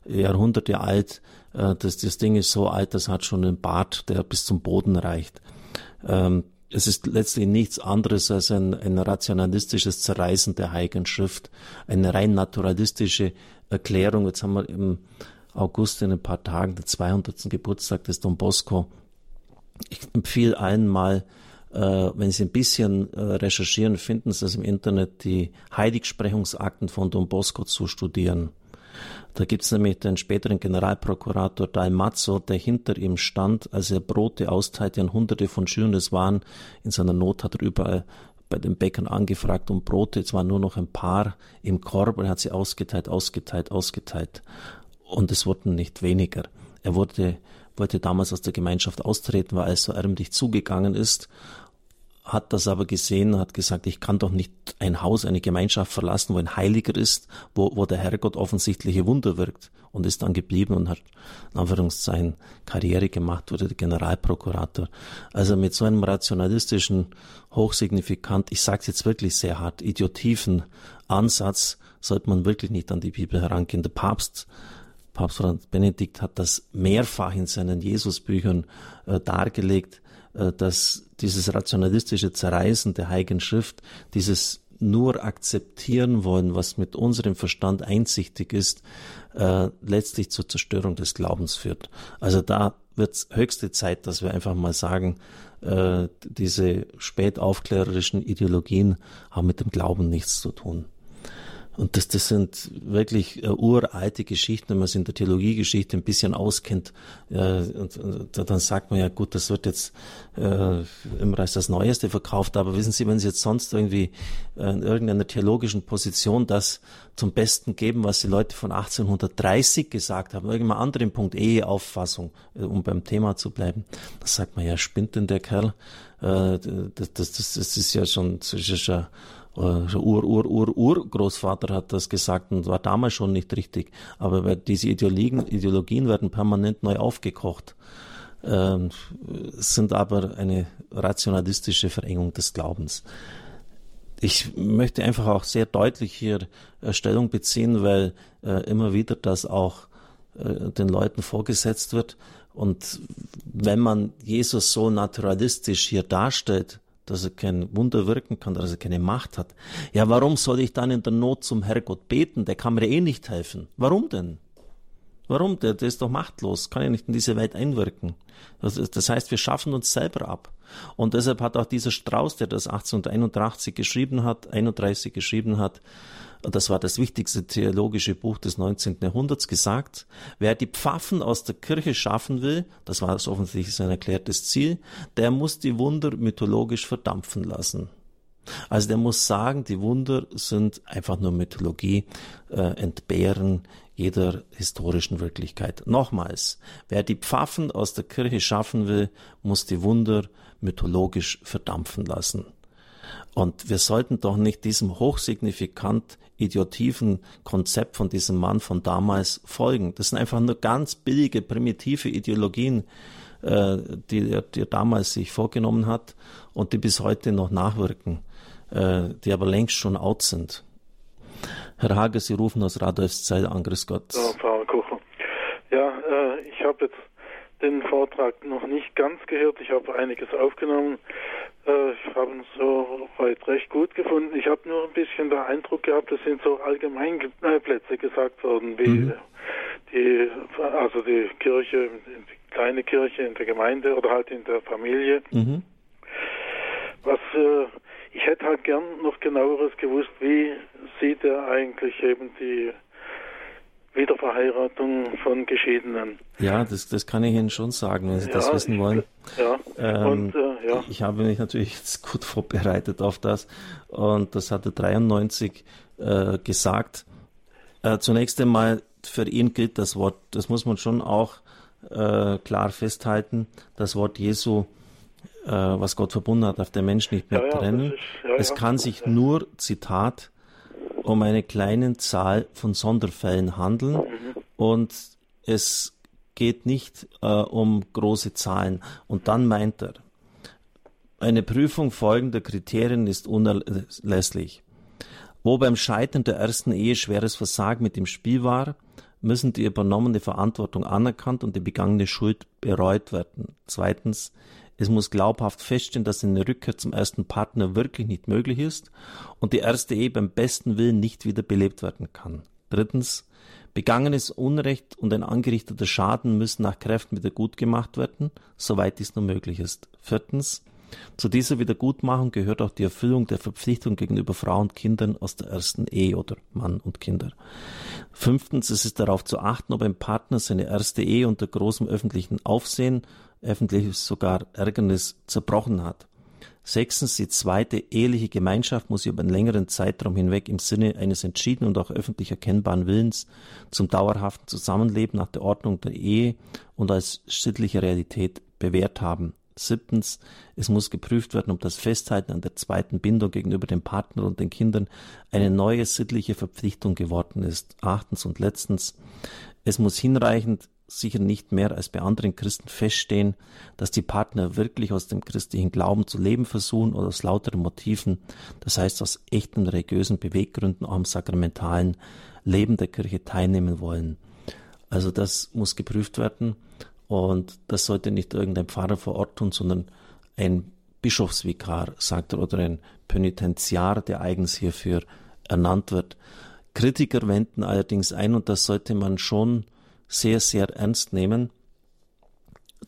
Jahrhunderte alt. Äh, das, das Ding ist so alt, das hat schon einen Bart, der bis zum Boden reicht. Ähm, es ist letztlich nichts anderes als ein, ein rationalistisches Zerreißen der Heiligen Schrift, eine rein naturalistische Erklärung. Jetzt haben wir im August in ein paar Tagen den 200. Geburtstag des Don Bosco. Ich empfehle allen mal wenn Sie ein bisschen äh, recherchieren, finden Sie es im Internet, die Heiligsprechungsakten von Don Bosco zu studieren. Da gibt es nämlich den späteren Generalprokurator Dalmazzo, der hinter ihm stand, als er Brote austeilte an hunderte von Schülern. Es waren, in seiner Not hat er überall bei den Bäckern angefragt um Brote. Es waren nur noch ein paar im Korb und er hat sie ausgeteilt, ausgeteilt, ausgeteilt. Und es wurden nicht weniger. Er wurde, wollte damals aus der Gemeinschaft austreten, weil er so ärmlich zugegangen ist hat das aber gesehen, hat gesagt, ich kann doch nicht ein Haus, eine Gemeinschaft verlassen, wo ein Heiliger ist, wo, wo der Herrgott offensichtliche Wunder wirkt und ist dann geblieben und hat in Anführungszeichen Karriere gemacht, wurde Generalprokurator. Also mit so einem rationalistischen, hochsignifikant, ich sage es jetzt wirklich sehr hart, idiotiven Ansatz sollte man wirklich nicht an die Bibel herangehen. Der Papst Papst Franz Benedikt hat das mehrfach in seinen Jesusbüchern äh, dargelegt, äh, dass dieses rationalistische Zerreißen der Heiligen Schrift, dieses nur akzeptieren wollen, was mit unserem Verstand einsichtig ist, äh, letztlich zur Zerstörung des Glaubens führt. Also da wird es höchste Zeit, dass wir einfach mal sagen, äh, diese spätaufklärerischen Ideologien haben mit dem Glauben nichts zu tun. Und das, das sind wirklich äh, uralte Geschichten, wenn man sich in der Theologiegeschichte ein bisschen auskennt. Äh, und, und, dann sagt man ja, gut, das wird jetzt äh, immer als das Neueste verkauft. Aber wissen Sie, wenn Sie jetzt sonst irgendwie äh, in irgendeiner theologischen Position das zum Besten geben, was die Leute von 1830 gesagt haben, irgendeinem anderen Punkt, Eheauffassung, äh, um beim Thema zu bleiben, das sagt man ja, spinnt denn der Kerl? Äh, das, das, das, ist ja schon, das ja Ur, Ur, Ur, Urgroßvater hat das gesagt und war damals schon nicht richtig. Aber diese Ideologien, Ideologien werden permanent neu aufgekocht, ähm, sind aber eine rationalistische Verengung des Glaubens. Ich möchte einfach auch sehr deutlich hier äh, Stellung beziehen, weil äh, immer wieder das auch äh, den Leuten vorgesetzt wird. Und wenn man Jesus so naturalistisch hier darstellt, dass er kein Wunder wirken kann, dass er keine Macht hat. Ja, warum soll ich dann in der Not zum Herrgott beten? Der kann mir eh nicht helfen. Warum denn? Warum? Der, der ist doch machtlos, kann ja nicht in diese Welt einwirken. Das, das heißt, wir schaffen uns selber ab. Und deshalb hat auch dieser Strauß, der das 1881 geschrieben hat, 31 geschrieben hat, das war das wichtigste theologische Buch des 19. Jahrhunderts, gesagt, wer die Pfaffen aus der Kirche schaffen will, das war offensichtlich sein erklärtes Ziel, der muss die Wunder mythologisch verdampfen lassen. Also der muss sagen, die Wunder sind einfach nur Mythologie, äh, entbehren jeder historischen Wirklichkeit. Nochmals, wer die Pfaffen aus der Kirche schaffen will, muss die Wunder mythologisch verdampfen lassen. Und wir sollten doch nicht diesem hochsignifikant idiotiven Konzept von diesem Mann von damals folgen. Das sind einfach nur ganz billige, primitive Ideologien, äh, die, er, die er damals sich vorgenommen hat und die bis heute noch nachwirken, äh, die aber längst schon out sind. Herr Hage, Sie rufen aus Radolfszell an, grüß Gott. Ja, Frau Kocher. Ja, äh, ich habe jetzt den Vortrag noch nicht ganz gehört. Ich habe einiges aufgenommen. Äh, ich habe ihn so weit recht gut gefunden. Ich habe nur ein bisschen den Eindruck gehabt, es sind so Allgemeinplätze gesagt worden, wie mhm. die, also die Kirche, die kleine Kirche in der Gemeinde oder halt in der Familie. Mhm. Was äh, ich hätte halt gern noch genaueres gewusst, wie sieht er eigentlich eben die Wiederverheiratung von Geschiedenen. Ja, das, das kann ich Ihnen schon sagen, wenn Sie ja, das wissen wollen. Ja, ähm, und, äh, ja. Ich habe mich natürlich jetzt gut vorbereitet auf das und das hatte 93 äh, gesagt. Äh, zunächst einmal, für ihn gilt das Wort, das muss man schon auch äh, klar festhalten, das Wort Jesu äh, was Gott verbunden hat, darf der Mensch nicht mehr ja, trennen. Ist, ja, es kann sich nur, Zitat, um eine kleine Zahl von Sonderfällen handeln mhm. und es geht nicht äh, um große Zahlen. Und dann meint er, eine Prüfung folgender Kriterien ist unerlässlich. Wo beim Scheitern der ersten Ehe schweres Versagen mit dem Spiel war, müssen die übernommene Verantwortung anerkannt und die begangene Schuld bereut werden. Zweitens, es muss glaubhaft feststehen, dass eine Rückkehr zum ersten Partner wirklich nicht möglich ist und die erste Ehe beim besten Willen nicht wieder belebt werden kann. Drittens, begangenes Unrecht und ein angerichteter Schaden müssen nach Kräften wieder gut gemacht werden, soweit dies nur möglich ist. Viertens, zu dieser Wiedergutmachung gehört auch die Erfüllung der Verpflichtung gegenüber Frauen und Kindern aus der ersten Ehe oder Mann und Kinder. Fünftens, es ist darauf zu achten, ob ein Partner seine erste Ehe unter großem öffentlichen Aufsehen öffentliches sogar Ärgernis zerbrochen hat. Sechstens, die zweite eheliche Gemeinschaft muss über einen längeren Zeitraum hinweg im Sinne eines entschiedenen und auch öffentlich erkennbaren Willens zum dauerhaften Zusammenleben nach der Ordnung der Ehe und als sittliche Realität bewährt haben. Siebtens, es muss geprüft werden, ob das Festhalten an der zweiten Bindung gegenüber dem Partner und den Kindern eine neue sittliche Verpflichtung geworden ist. Achtens und letztens, es muss hinreichend sicher nicht mehr als bei anderen Christen feststehen, dass die Partner wirklich aus dem christlichen Glauben zu leben versuchen oder aus lauteren Motiven, das heißt aus echten religiösen Beweggründen am sakramentalen Leben der Kirche teilnehmen wollen. Also das muss geprüft werden und das sollte nicht irgendein Pfarrer vor Ort tun, sondern ein Bischofsvikar, sagt er, oder ein Penitentiar, der eigens hierfür ernannt wird. Kritiker wenden allerdings ein, und das sollte man schon sehr, sehr ernst nehmen,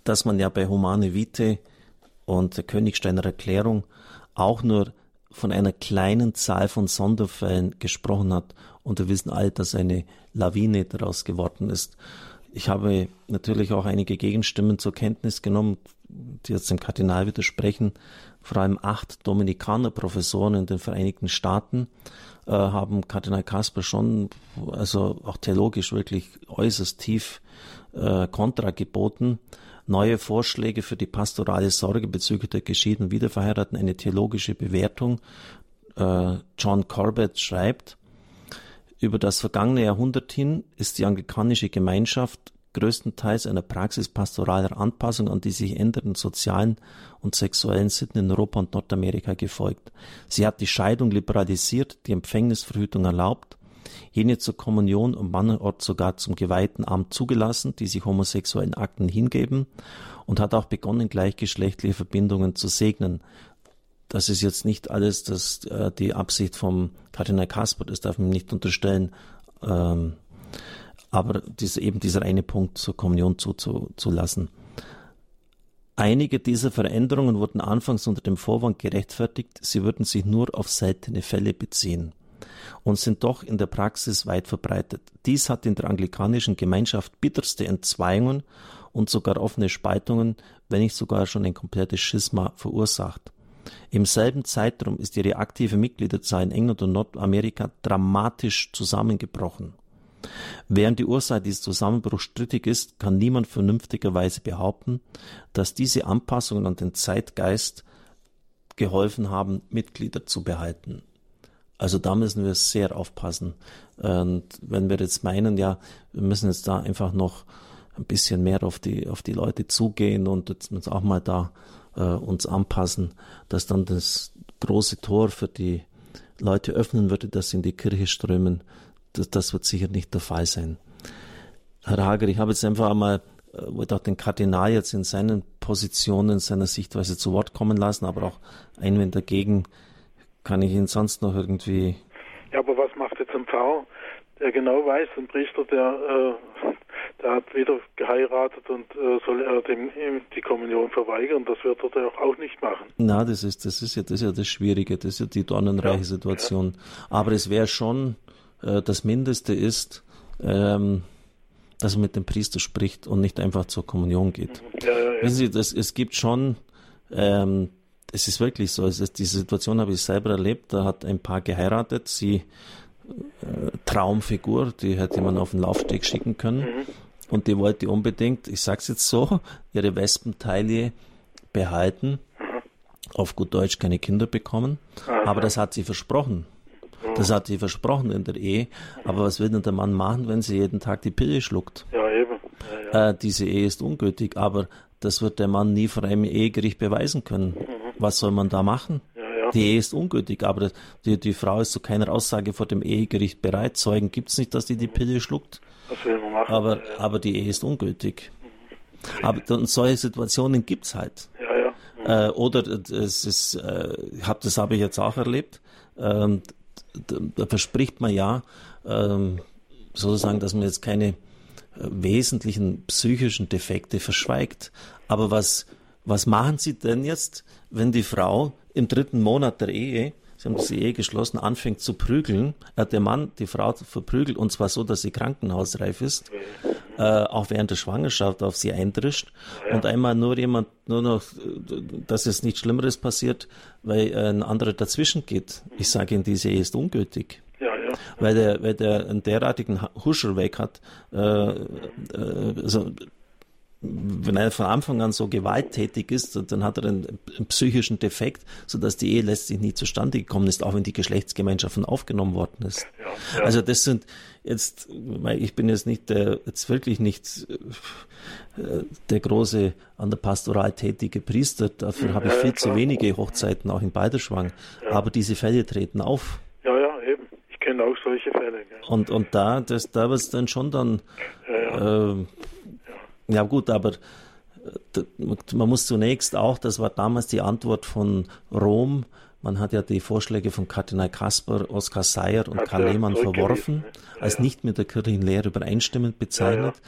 dass man ja bei Humane Vitae und der Königsteiner Erklärung auch nur von einer kleinen Zahl von Sonderfällen gesprochen hat. Und wir wissen alle, dass eine Lawine daraus geworden ist. Ich habe natürlich auch einige Gegenstimmen zur Kenntnis genommen, die jetzt dem Kardinal widersprechen. Vor allem acht Dominikanerprofessoren in den Vereinigten Staaten äh, haben Kardinal Kasper schon, also auch theologisch wirklich äußerst tief äh, Kontra geboten. Neue Vorschläge für die pastorale Sorge bezüglich der geschiedenen Wiederverheirateten, eine theologische Bewertung. Äh, John Corbett schreibt, über das vergangene Jahrhundert hin ist die anglikanische Gemeinschaft größtenteils einer Praxis pastoraler Anpassung an die sich ändernden sozialen und sexuellen Sitten in Europa und Nordamerika gefolgt. Sie hat die Scheidung liberalisiert, die Empfängnisverhütung erlaubt, jene zur Kommunion und mancherorts sogar zum geweihten Amt zugelassen, die sich homosexuellen Akten hingeben und hat auch begonnen, gleichgeschlechtliche Verbindungen zu segnen, das ist jetzt nicht alles das, äh, die Absicht vom Kardinal Kasper, das darf man nicht unterstellen. Ähm, aber dies, eben dieser eine Punkt zur Kommunion zuzulassen. Einige dieser Veränderungen wurden anfangs unter dem Vorwand gerechtfertigt, sie würden sich nur auf seltene Fälle beziehen und sind doch in der Praxis weit verbreitet. Dies hat in der anglikanischen Gemeinschaft bitterste Entzweiungen und sogar offene Spaltungen, wenn nicht sogar schon ein komplettes Schisma verursacht. Im selben Zeitraum ist ihre aktive Mitgliederzahl in England und Nordamerika dramatisch zusammengebrochen. Während die Ursache dieses Zusammenbruchs strittig ist, kann niemand vernünftigerweise behaupten, dass diese Anpassungen an den Zeitgeist geholfen haben, Mitglieder zu behalten. Also da müssen wir sehr aufpassen. Und wenn wir jetzt meinen, ja, wir müssen jetzt da einfach noch ein bisschen mehr auf die, auf die Leute zugehen und jetzt auch mal da äh, uns anpassen, dass dann das große Tor für die Leute öffnen würde, dass sie in die Kirche strömen. Das, das wird sicher nicht der Fall sein. Herr Hager, ich habe jetzt einfach einmal, äh, auch den Kardinal jetzt in seinen Positionen, in seiner Sichtweise zu Wort kommen lassen, aber auch Einwände dagegen kann ich ihn sonst noch irgendwie. Ja, aber was macht jetzt ein Pfarrer, der genau weiß, ein Priester, der äh, der hat wieder geheiratet und äh, soll er dem die Kommunion verweigern. Das wird er doch auch nicht machen. Na, das ist, das ist ja das, ist ja das Schwierige, das ist ja die dornenreiche ja, Situation. Ja. Aber es wäre schon, äh, das Mindeste ist, ähm, dass man mit dem Priester spricht und nicht einfach zur Kommunion geht. Mhm. Ja, ja, Wissen Sie, das, es gibt schon, ähm, es ist wirklich so, es ist, diese Situation habe ich selber erlebt, da hat ein Paar geheiratet, sie äh, Traumfigur, die hätte man auf den Laufsteg schicken können. Mhm. Und die wollte unbedingt, ich sag's jetzt so, ihre Wespenteile behalten. Auf gut Deutsch keine Kinder bekommen. Aber das hat sie versprochen. Das hat sie versprochen in der Ehe. Aber was will denn der Mann machen, wenn sie jeden Tag die Pille schluckt? Ja, eben. Ja, ja. Äh, diese Ehe ist ungültig, aber das wird der Mann nie vor einem Ehegericht beweisen können. Mhm. Was soll man da machen? Die Ehe ist ungültig, aber die, die Frau ist zu keiner Aussage vor dem Ehegericht bereit. Zeugen gibt es nicht, dass die die Pille schluckt. Was will man machen? Aber, ja. aber die Ehe ist ungültig. Mhm. Aber und solche Situationen gibt's halt. Ja, ja. Mhm. Äh, oder es ist, äh, hab, das habe ich jetzt auch erlebt. Ähm, da, da, verspricht man ja ähm, sozusagen, dass man jetzt keine äh, wesentlichen psychischen Defekte verschweigt. Aber was, was machen Sie denn jetzt, wenn die Frau im dritten Monat der Ehe sie haben diese Ehe geschlossen, anfängt zu prügeln, äh, der Mann die Frau verprügelt und zwar so, dass sie krankenhausreif ist, äh, auch während der Schwangerschaft auf sie eindrischt und einmal nur jemand, nur noch, dass es nichts Schlimmeres passiert, weil ein anderer dazwischen geht. Ich sage Ihnen, diese Ehe ist ungültig. Ja, ja. Weil der, weil der einen derartigen Huscher weg hat, äh, äh, also wenn er von Anfang an so gewalttätig ist, dann hat er einen, einen, psychischen Defekt, sodass die Ehe letztlich nie zustande gekommen ist, auch wenn die Geschlechtsgemeinschaft aufgenommen worden ist. Ja, ja. Also das sind jetzt, ich bin jetzt nicht der, jetzt wirklich nicht äh, der große an der Pastoral tätige Priester, dafür habe ich viel zu wenige Hochzeiten auch in Balderschwang, aber diese Fälle treten auf. Ja, ja, eben. Ich kenne auch solche Fälle. Und, und da, das, da wird es dann schon dann, äh, ja gut, aber man muss zunächst auch, das war damals die Antwort von Rom, man hat ja die Vorschläge von Kardinal Kasper, Oskar Seyer und Karl Lehmann verworfen, ja, als nicht mit der kirchlichen Lehre übereinstimmend bezeichnet.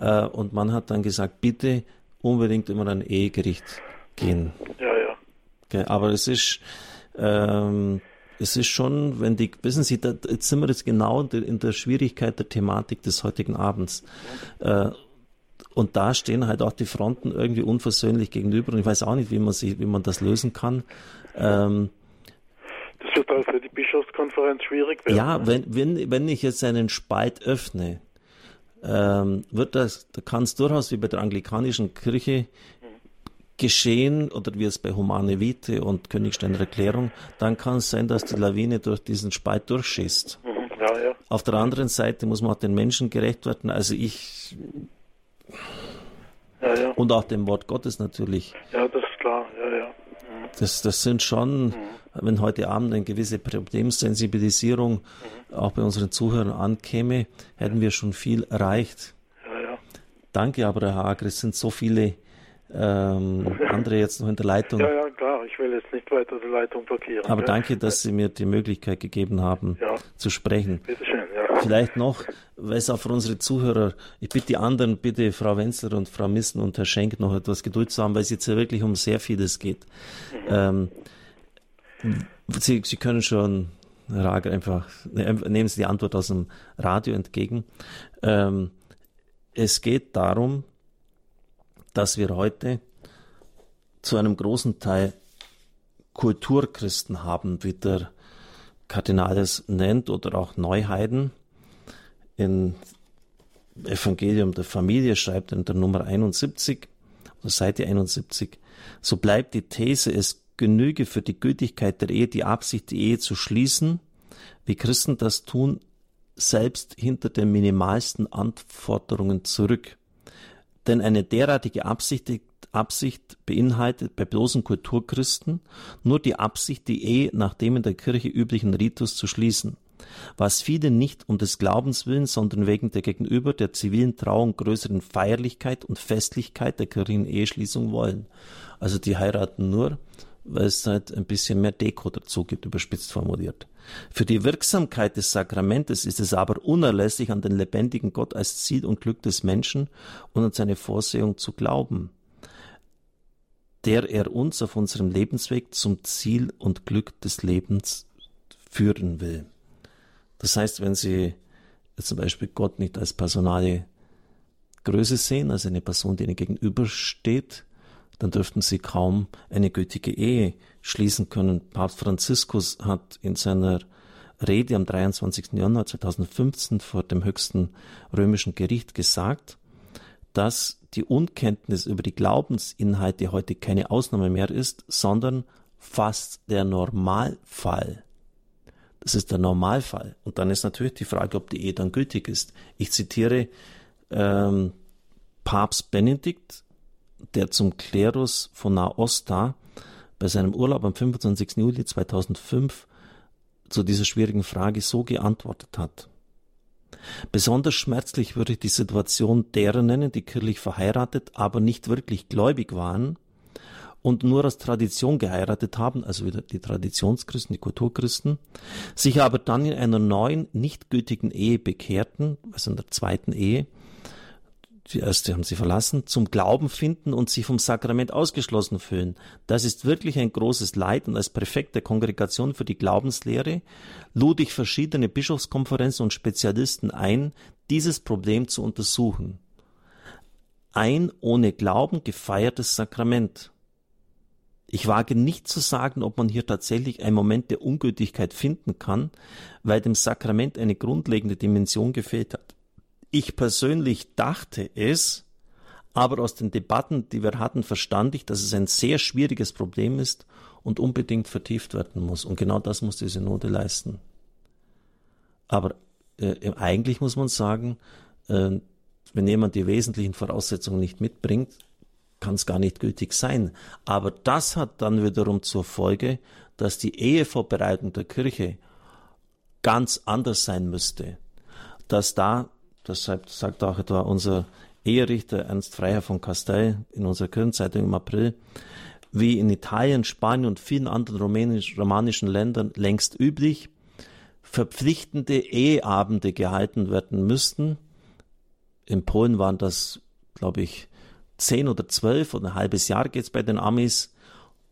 Ja, ja. Äh, und man hat dann gesagt, bitte unbedingt immer ein Ehegericht gehen. Ja, ja. Okay, aber es ist, ähm, es ist schon, wenn die, wissen Sie, da, jetzt sind wir jetzt genau in der Schwierigkeit der Thematik des heutigen Abends. Äh, und da stehen halt auch die Fronten irgendwie unversöhnlich gegenüber. Und ich weiß auch nicht, wie man, sich, wie man das lösen kann. Ähm, das wird auch für die Bischofskonferenz schwierig werden. Ja, wenn, wenn, wenn ich jetzt einen Spalt öffne, ähm, wird das, da kann es durchaus wie bei der anglikanischen Kirche geschehen oder wie es bei Humane Vitae und Königsteiner Erklärung, dann kann es sein, dass die Lawine durch diesen Spalt durchschießt. Mhm, ja, ja. Auf der anderen Seite muss man auch den Menschen gerecht werden. Also ich ja, ja. und auch dem Wort Gottes natürlich. Ja, das ist klar. Ja, ja. Mhm. Das, das sind schon, mhm. wenn heute Abend eine gewisse Problemsensibilisierung mhm. auch bei unseren Zuhörern ankäme, hätten wir schon viel erreicht. Ja, ja. Danke aber, Herr Hager, es sind so viele ähm, andere jetzt noch in der Leitung. Ja, ja, klar, ich will jetzt nicht weiter die Leitung blockieren. Aber ja. danke, dass Sie mir die Möglichkeit gegeben haben, zu sprechen. Bitte schön, ja. Vielleicht noch, weil es auch für unsere Zuhörer, ich bitte die anderen, bitte Frau Wenzler und Frau Missen und Herr Schenk noch etwas Geduld zu haben, weil es jetzt ja wirklich um sehr vieles geht. Mhm. Ähm, Sie, Sie können schon, Rager, einfach, ne, nehmen Sie die Antwort aus dem Radio entgegen. Ähm, es geht darum, dass wir heute zu einem großen Teil Kulturchristen haben, wie der Kardinal es nennt, oder auch Neuheiden. In Evangelium der Familie schreibt in der Nummer 71, oder Seite 71, so bleibt die These, es genüge für die Gültigkeit der Ehe die Absicht, die Ehe zu schließen, wie Christen das tun, selbst hinter den minimalsten Anforderungen zurück. Denn eine derartige Absicht, Absicht beinhaltet bei bloßen Kulturchristen nur die Absicht, die Ehe nach dem in der Kirche üblichen Ritus zu schließen, was viele nicht um des Glaubens willen, sondern wegen der gegenüber der zivilen Trauung größeren Feierlichkeit und Festlichkeit der kirchlichen Eheschließung wollen. Also die heiraten nur, weil es halt ein bisschen mehr Deko dazu gibt, überspitzt formuliert. Für die Wirksamkeit des Sakramentes ist es aber unerlässlich, an den lebendigen Gott als Ziel und Glück des Menschen und an seine Vorsehung zu glauben, der er uns auf unserem Lebensweg zum Ziel und Glück des Lebens führen will. Das heißt, wenn Sie zum Beispiel Gott nicht als personale Größe sehen, als eine Person, die Ihnen gegenübersteht, dann dürften sie kaum eine gültige Ehe schließen können. Papst Franziskus hat in seiner Rede am 23. Januar 2015 vor dem höchsten römischen Gericht gesagt, dass die Unkenntnis über die Glaubensinhalte heute keine Ausnahme mehr ist, sondern fast der Normalfall. Das ist der Normalfall. Und dann ist natürlich die Frage, ob die Ehe dann gültig ist. Ich zitiere ähm, Papst Benedikt der zum Klerus von Naosta bei seinem Urlaub am 25. Juli 2005 zu dieser schwierigen Frage so geantwortet hat. Besonders schmerzlich würde ich die Situation derer nennen, die kirchlich verheiratet, aber nicht wirklich gläubig waren und nur aus Tradition geheiratet haben, also wieder die Traditionschristen, die Kulturchristen, sich aber dann in einer neuen, nicht gültigen Ehe bekehrten, also in der zweiten Ehe, die erste haben sie verlassen, zum Glauben finden und sich vom Sakrament ausgeschlossen fühlen. Das ist wirklich ein großes Leid und als Präfekt der Kongregation für die Glaubenslehre lud ich verschiedene Bischofskonferenzen und Spezialisten ein, dieses Problem zu untersuchen. Ein ohne Glauben gefeiertes Sakrament. Ich wage nicht zu sagen, ob man hier tatsächlich einen Moment der Ungültigkeit finden kann, weil dem Sakrament eine grundlegende Dimension gefehlt hat. Ich persönlich dachte es, aber aus den Debatten, die wir hatten, verstand ich, dass es ein sehr schwieriges Problem ist und unbedingt vertieft werden muss. Und genau das muss die Synode leisten. Aber äh, eigentlich muss man sagen, äh, wenn jemand die wesentlichen Voraussetzungen nicht mitbringt, kann es gar nicht gültig sein. Aber das hat dann wiederum zur Folge, dass die Ehevorbereitung der Kirche ganz anders sein müsste. Dass da Deshalb sagt auch etwa unser Eherichter Ernst Freiherr von Castell in unserer Kirchenzeitung im April, wie in Italien, Spanien und vielen anderen rumänisch, romanischen Ländern längst üblich, verpflichtende Eheabende gehalten werden müssten. In Polen waren das, glaube ich, zehn oder zwölf oder ein halbes Jahr geht es bei den Amis,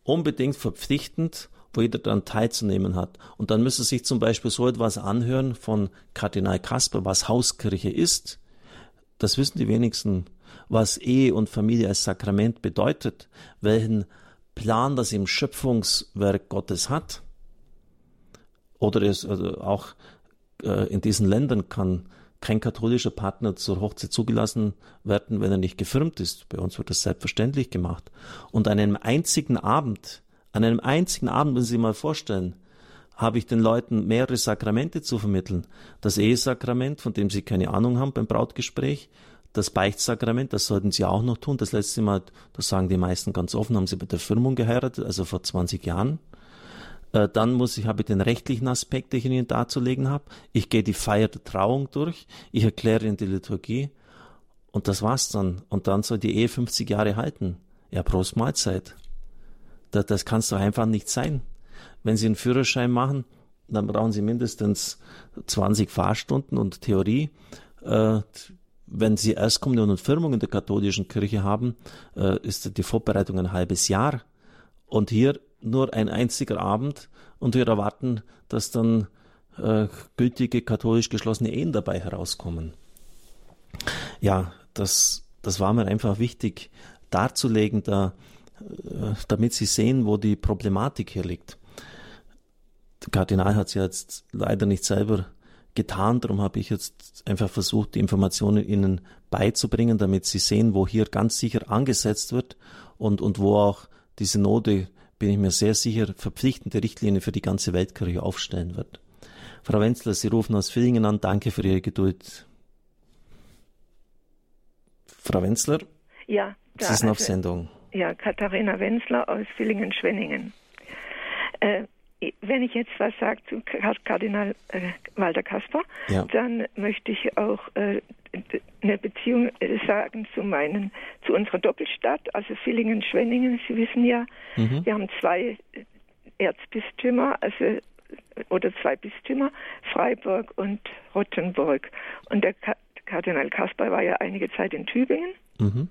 unbedingt verpflichtend, wo jeder dann teilzunehmen hat. Und dann müsste sich zum Beispiel so etwas anhören von Kardinal Kasper, was Hauskirche ist. Das wissen die wenigsten, was Ehe und Familie als Sakrament bedeutet, welchen Plan das im Schöpfungswerk Gottes hat. Oder es also auch äh, in diesen Ländern kann kein katholischer Partner zur Hochzeit zugelassen werden, wenn er nicht gefirmt ist. Bei uns wird das selbstverständlich gemacht. Und an einem einzigen Abend, an einem einzigen Abend, wenn Sie sich mal vorstellen, habe ich den Leuten mehrere Sakramente zu vermitteln. Das Ehesakrament, von dem Sie keine Ahnung haben beim Brautgespräch, das Beichtsakrament, das sollten Sie auch noch tun. Das letzte Mal, das sagen die meisten ganz offen, haben Sie bei der Firmung geheiratet, also vor 20 Jahren. Äh, dann muss ich, habe ich den rechtlichen Aspekt, den ich Ihnen darzulegen habe. Ich gehe die Feier der Trauung durch. Ich erkläre Ihnen die Liturgie. Und das war's dann. Und dann soll die Ehe 50 Jahre halten. Ja, Prost Mahlzeit. Das, das kann doch einfach nicht sein. Wenn Sie einen Führerschein machen, dann brauchen Sie mindestens 20 Fahrstunden und Theorie. Äh, wenn Sie Erstkommunion und Firmung in der katholischen Kirche haben, äh, ist die Vorbereitung ein halbes Jahr. Und hier nur ein einziger Abend und wir erwarten, dass dann äh, gültige katholisch geschlossene Ehen dabei herauskommen. Ja, das, das war mir einfach wichtig darzulegen, da, äh, damit Sie sehen, wo die Problematik hier liegt. Der Kardinal hat es ja jetzt leider nicht selber getan, darum habe ich jetzt einfach versucht, die Informationen Ihnen beizubringen, damit Sie sehen, wo hier ganz sicher angesetzt wird und, und wo auch die Synode bin ich mir sehr sicher, verpflichtende Richtlinien für die ganze Weltkirche aufstellen wird. Frau Wenzler, Sie rufen aus Villingen an. Danke für Ihre Geduld. Frau Wenzler? Ja. Da, Sie sind also, auf Sendung. Ja, Katharina Wenzler aus Villingen-Schwenningen. Äh, wenn ich jetzt was sage zu Kardinal äh, Walter Kasper, ja. dann möchte ich auch äh, eine Beziehung äh, sagen zu meinen, zu unserer Doppelstadt, also Villingen-Schwenningen. Sie wissen ja, mhm. wir haben zwei Erzbistümer, also äh, oder zwei Bistümer, Freiburg und Rottenburg. Und der Kardinal Kasper war ja einige Zeit in Tübingen. Mhm.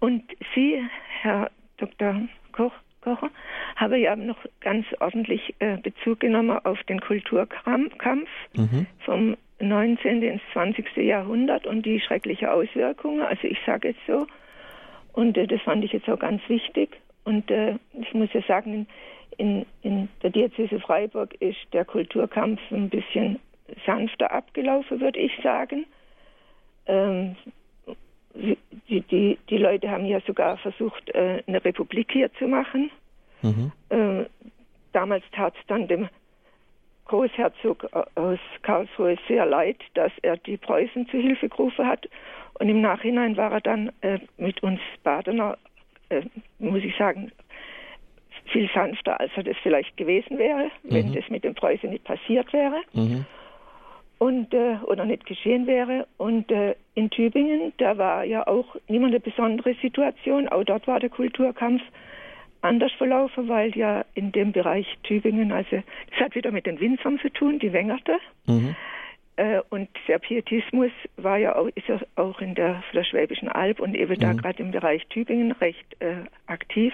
Und Sie, Herr Dr. Koch, Kocher, habe ja noch ganz ordentlich äh, Bezug genommen auf den Kulturkampf mhm. vom 19. ins 20. Jahrhundert und die schreckliche Auswirkungen. Also ich sage es so. Und äh, das fand ich jetzt auch ganz wichtig. Und äh, ich muss ja sagen, in, in der Diözese Freiburg ist der Kulturkampf ein bisschen sanfter abgelaufen, würde ich sagen. Ähm, die, die, die Leute haben ja sogar versucht, äh, eine Republik hier zu machen. Mhm. Äh, damals tat es dann dem Großherzog aus Karlsruhe sehr leid, dass er die Preußen zu Hilfe gerufen hat. Und im Nachhinein war er dann äh, mit uns Badener, äh, muss ich sagen, viel sanfter, als er das vielleicht gewesen wäre, mhm. wenn das mit den Preußen nicht passiert wäre. Mhm. Und, äh, oder nicht geschehen wäre. Und äh, in Tübingen, da war ja auch niemand eine besondere Situation. Auch dort war der Kulturkampf anders verlaufen, weil ja in dem Bereich Tübingen, also das hat wieder mit den Winzern zu tun, die Wengerte. Mhm. Äh, und der Pietismus war ja auch, ist ja auch in der, der Schwäbischen Alb und eben mhm. da gerade im Bereich Tübingen recht äh, aktiv.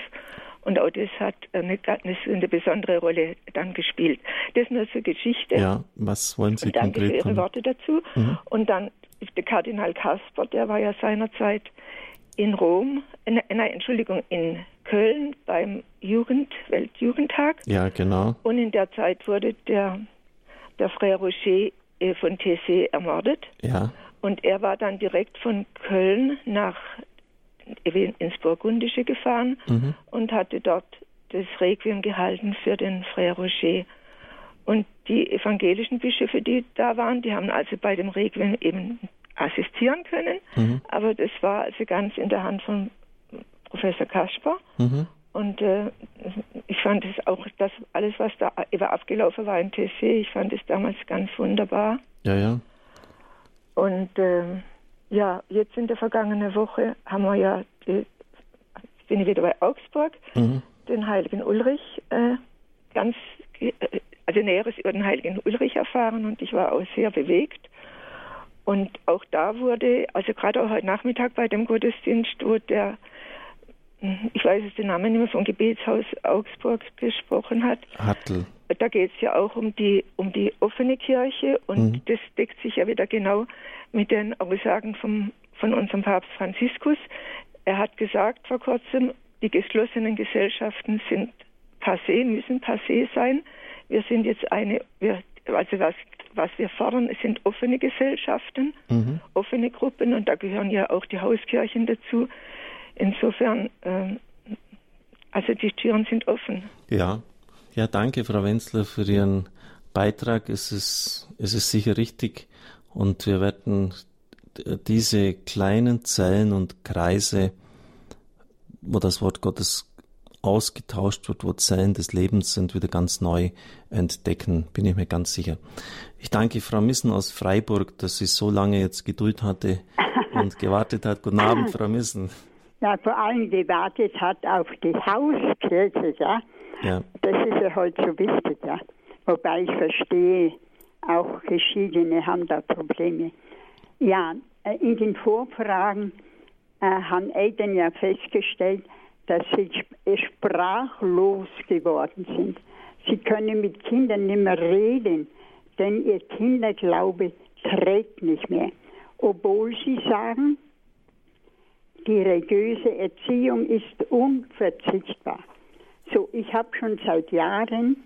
Und auch das hat eine, eine, besondere Rolle dann gespielt. Das ist nur zur Geschichte. Ja, was wollen Sie und danke konkret für Ihre Worte dazu. Mhm. Und dann der Kardinal Kasper, der war ja seinerzeit in Rom, nein, Entschuldigung, in Köln beim Jugend, Weltjugendtag. Ja, genau. Und in der Zeit wurde der, der Frère Rocher äh, von TC ermordet. Ja. Und er war dann direkt von Köln nach ins Burgundische gefahren mhm. und hatte dort das Requiem gehalten für den Frère Rocher. Und die evangelischen Bischöfe, die da waren, die haben also bei dem Requiem eben assistieren können. Mhm. Aber das war also ganz in der Hand von Professor Kasper. Mhm. Und äh, ich fand es auch, das alles, was da über abgelaufen war in TC, ich fand es damals ganz wunderbar. Ja, ja. Und äh, Ja, jetzt in der vergangenen Woche haben wir ja, die, bin ich wieder bei Augsburg, mhm. den heiligen Ulrich äh, ganz, äh, also Näheres über den heiligen Ulrich erfahren und ich war auch sehr bewegt. Und auch da wurde, also gerade auch heute Nachmittag bei dem Gottesdienst, wo der, ich weiß es den Namen nicht mehr, vom Gebetshaus Augsburg gesprochen hat. Hartl. Da geht es ja auch um die, um die offene Kirche und mhm. das deckt sich ja wieder genau mit den Aussagen vom, von unserem Papst Franziskus. Er hat gesagt vor kurzem, die geschlossenen Gesellschaften sind passé, müssen passé sein. Wir sind jetzt eine, wir, also was, was wir fordern, sind offene Gesellschaften, mhm. offene Gruppen und da gehören ja auch die Hauskirchen dazu. Insofern, äh, also die Türen sind offen. Ja, ja, danke, Frau Wenzler, für Ihren Beitrag. Es ist, es ist sicher richtig und wir werden diese kleinen Zellen und Kreise, wo das Wort Gottes ausgetauscht wird, wo Zellen des Lebens sind, wieder ganz neu entdecken, bin ich mir ganz sicher. Ich danke Frau Missen aus Freiburg, dass sie so lange jetzt Geduld hatte und gewartet hat. Guten Abend, Frau Missen. Ja, vor allem gewartet hat auf die Hauskirche, ja. ja. Das ist ja heute so wichtig, ja. Wobei ich verstehe, auch Geschiedene haben da Probleme. Ja, äh, in den Vorfragen äh, haben Eltern ja festgestellt, dass sie sprachlos geworden sind. Sie können mit Kindern nicht mehr reden, denn ihr Kinderglaube trägt nicht mehr. Obwohl sie sagen, die religiöse Erziehung ist unverzichtbar. So, ich habe schon seit Jahren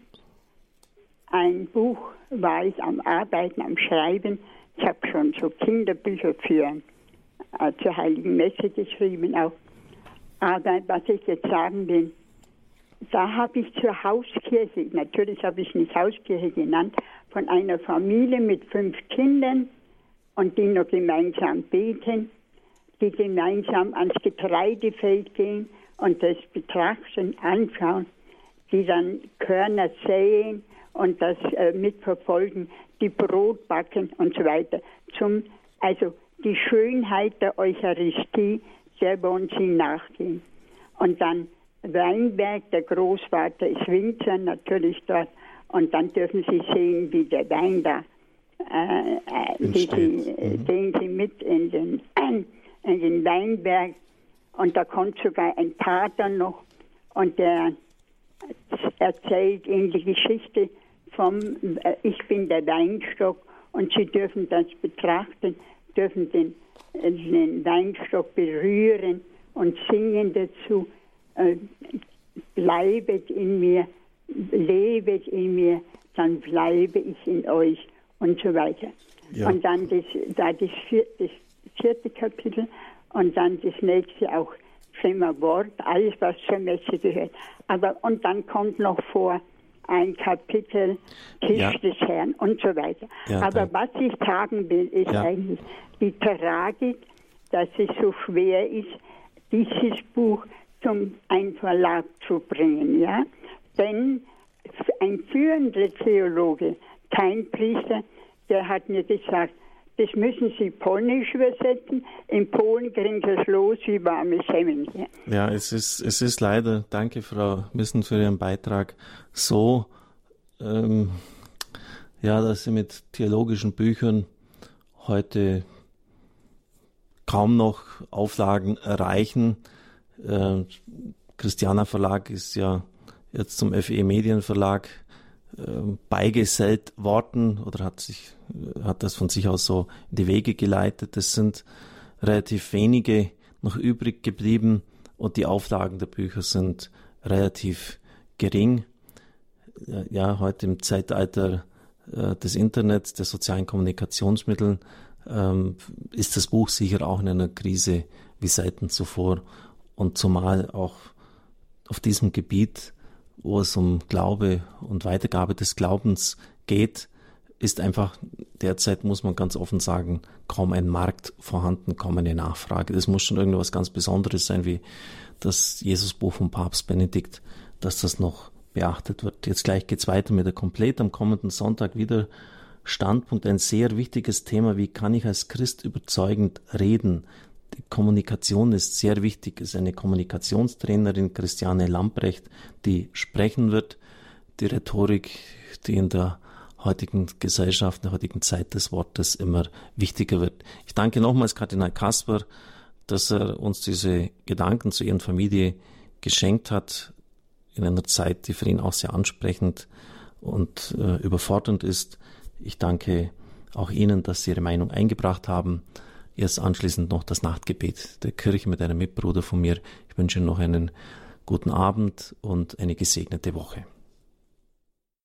ein Buch, war ich am Arbeiten, am Schreiben. Ich habe schon so Kinderbücher für äh, zur Heiligen Messe geschrieben auch. Aber was ich jetzt sagen will, da habe ich zur Hauskirche, natürlich habe ich nicht Hauskirche genannt, von einer Familie mit fünf Kindern und die noch gemeinsam beten, die gemeinsam ans Getreidefeld gehen und das betrachten, anschauen, die dann Körner säen und das äh, mitverfolgen, die Brot backen und so weiter. Zum, also die Schönheit der Eucharistie, der wollen sie nachgehen. Und dann Weinberg, der Großvater ist Winzer natürlich dort. Und dann dürfen Sie sehen, wie der Wein da, äh, äh, die, mhm. gehen Sie mit in den, in den Weinberg. Und da kommt sogar ein Pater noch und der erzählt Ihnen die Geschichte vom, äh, ich bin der Weinstock und Sie dürfen das betrachten, dürfen den, äh, den Weinstock berühren und singen dazu, äh, bleibet in mir, lebet in mir, dann bleibe ich in euch und so weiter. Ja. Und dann das, da das, vier, das vierte Kapitel und dann das nächste auch Schlimmer Wort, alles was zur Messe gehört. Aber und dann kommt noch vor, ein Kapitel Tisch ja. des Herrn und so weiter. Ja, Aber was ich sagen will, ist ja. eigentlich die Tragik, dass es so schwer ist, dieses Buch zum einen Verlag zu bringen, ja. Denn ein führender Theologe, kein Priester, der hat mir gesagt, das müssen Sie polnisch übersetzen. In Polen kriegen Sie es los wie warme Semmeln. Ja, es ist, es ist leider, danke Frau Missen für Ihren Beitrag, so, ähm, ja, dass Sie mit theologischen Büchern heute kaum noch Auflagen erreichen. Äh, Christiana Verlag ist ja jetzt zum FE Medienverlag beigesellt worden oder hat sich, hat das von sich aus so in die Wege geleitet. Es sind relativ wenige noch übrig geblieben und die Auflagen der Bücher sind relativ gering. Ja, heute im Zeitalter äh, des Internets, der sozialen Kommunikationsmittel, ähm, ist das Buch sicher auch in einer Krise wie selten zuvor und zumal auch auf diesem Gebiet wo es um Glaube und Weitergabe des Glaubens geht, ist einfach derzeit, muss man ganz offen sagen, kaum ein Markt vorhanden, kaum eine Nachfrage. Das muss schon irgendwas ganz Besonderes sein, wie das Jesusbuch vom Papst Benedikt, dass das noch beachtet wird. Jetzt gleich geht's weiter mit der Komplett am kommenden Sonntag wieder Standpunkt ein sehr wichtiges Thema. Wie kann ich als Christ überzeugend reden? Die Kommunikation ist sehr wichtig. Es ist eine Kommunikationstrainerin, Christiane Lamprecht, die sprechen wird. Die Rhetorik, die in der heutigen Gesellschaft, in der heutigen Zeit des Wortes immer wichtiger wird. Ich danke nochmals Kardinal Kasper, dass er uns diese Gedanken zu Ihren Familie geschenkt hat, in einer Zeit, die für ihn auch sehr ansprechend und äh, überfordernd ist. Ich danke auch Ihnen, dass Sie Ihre Meinung eingebracht haben. Erst anschließend noch das Nachtgebet der Kirche mit einem Mitbruder von mir. Ich wünsche Ihnen noch einen guten Abend und eine gesegnete Woche.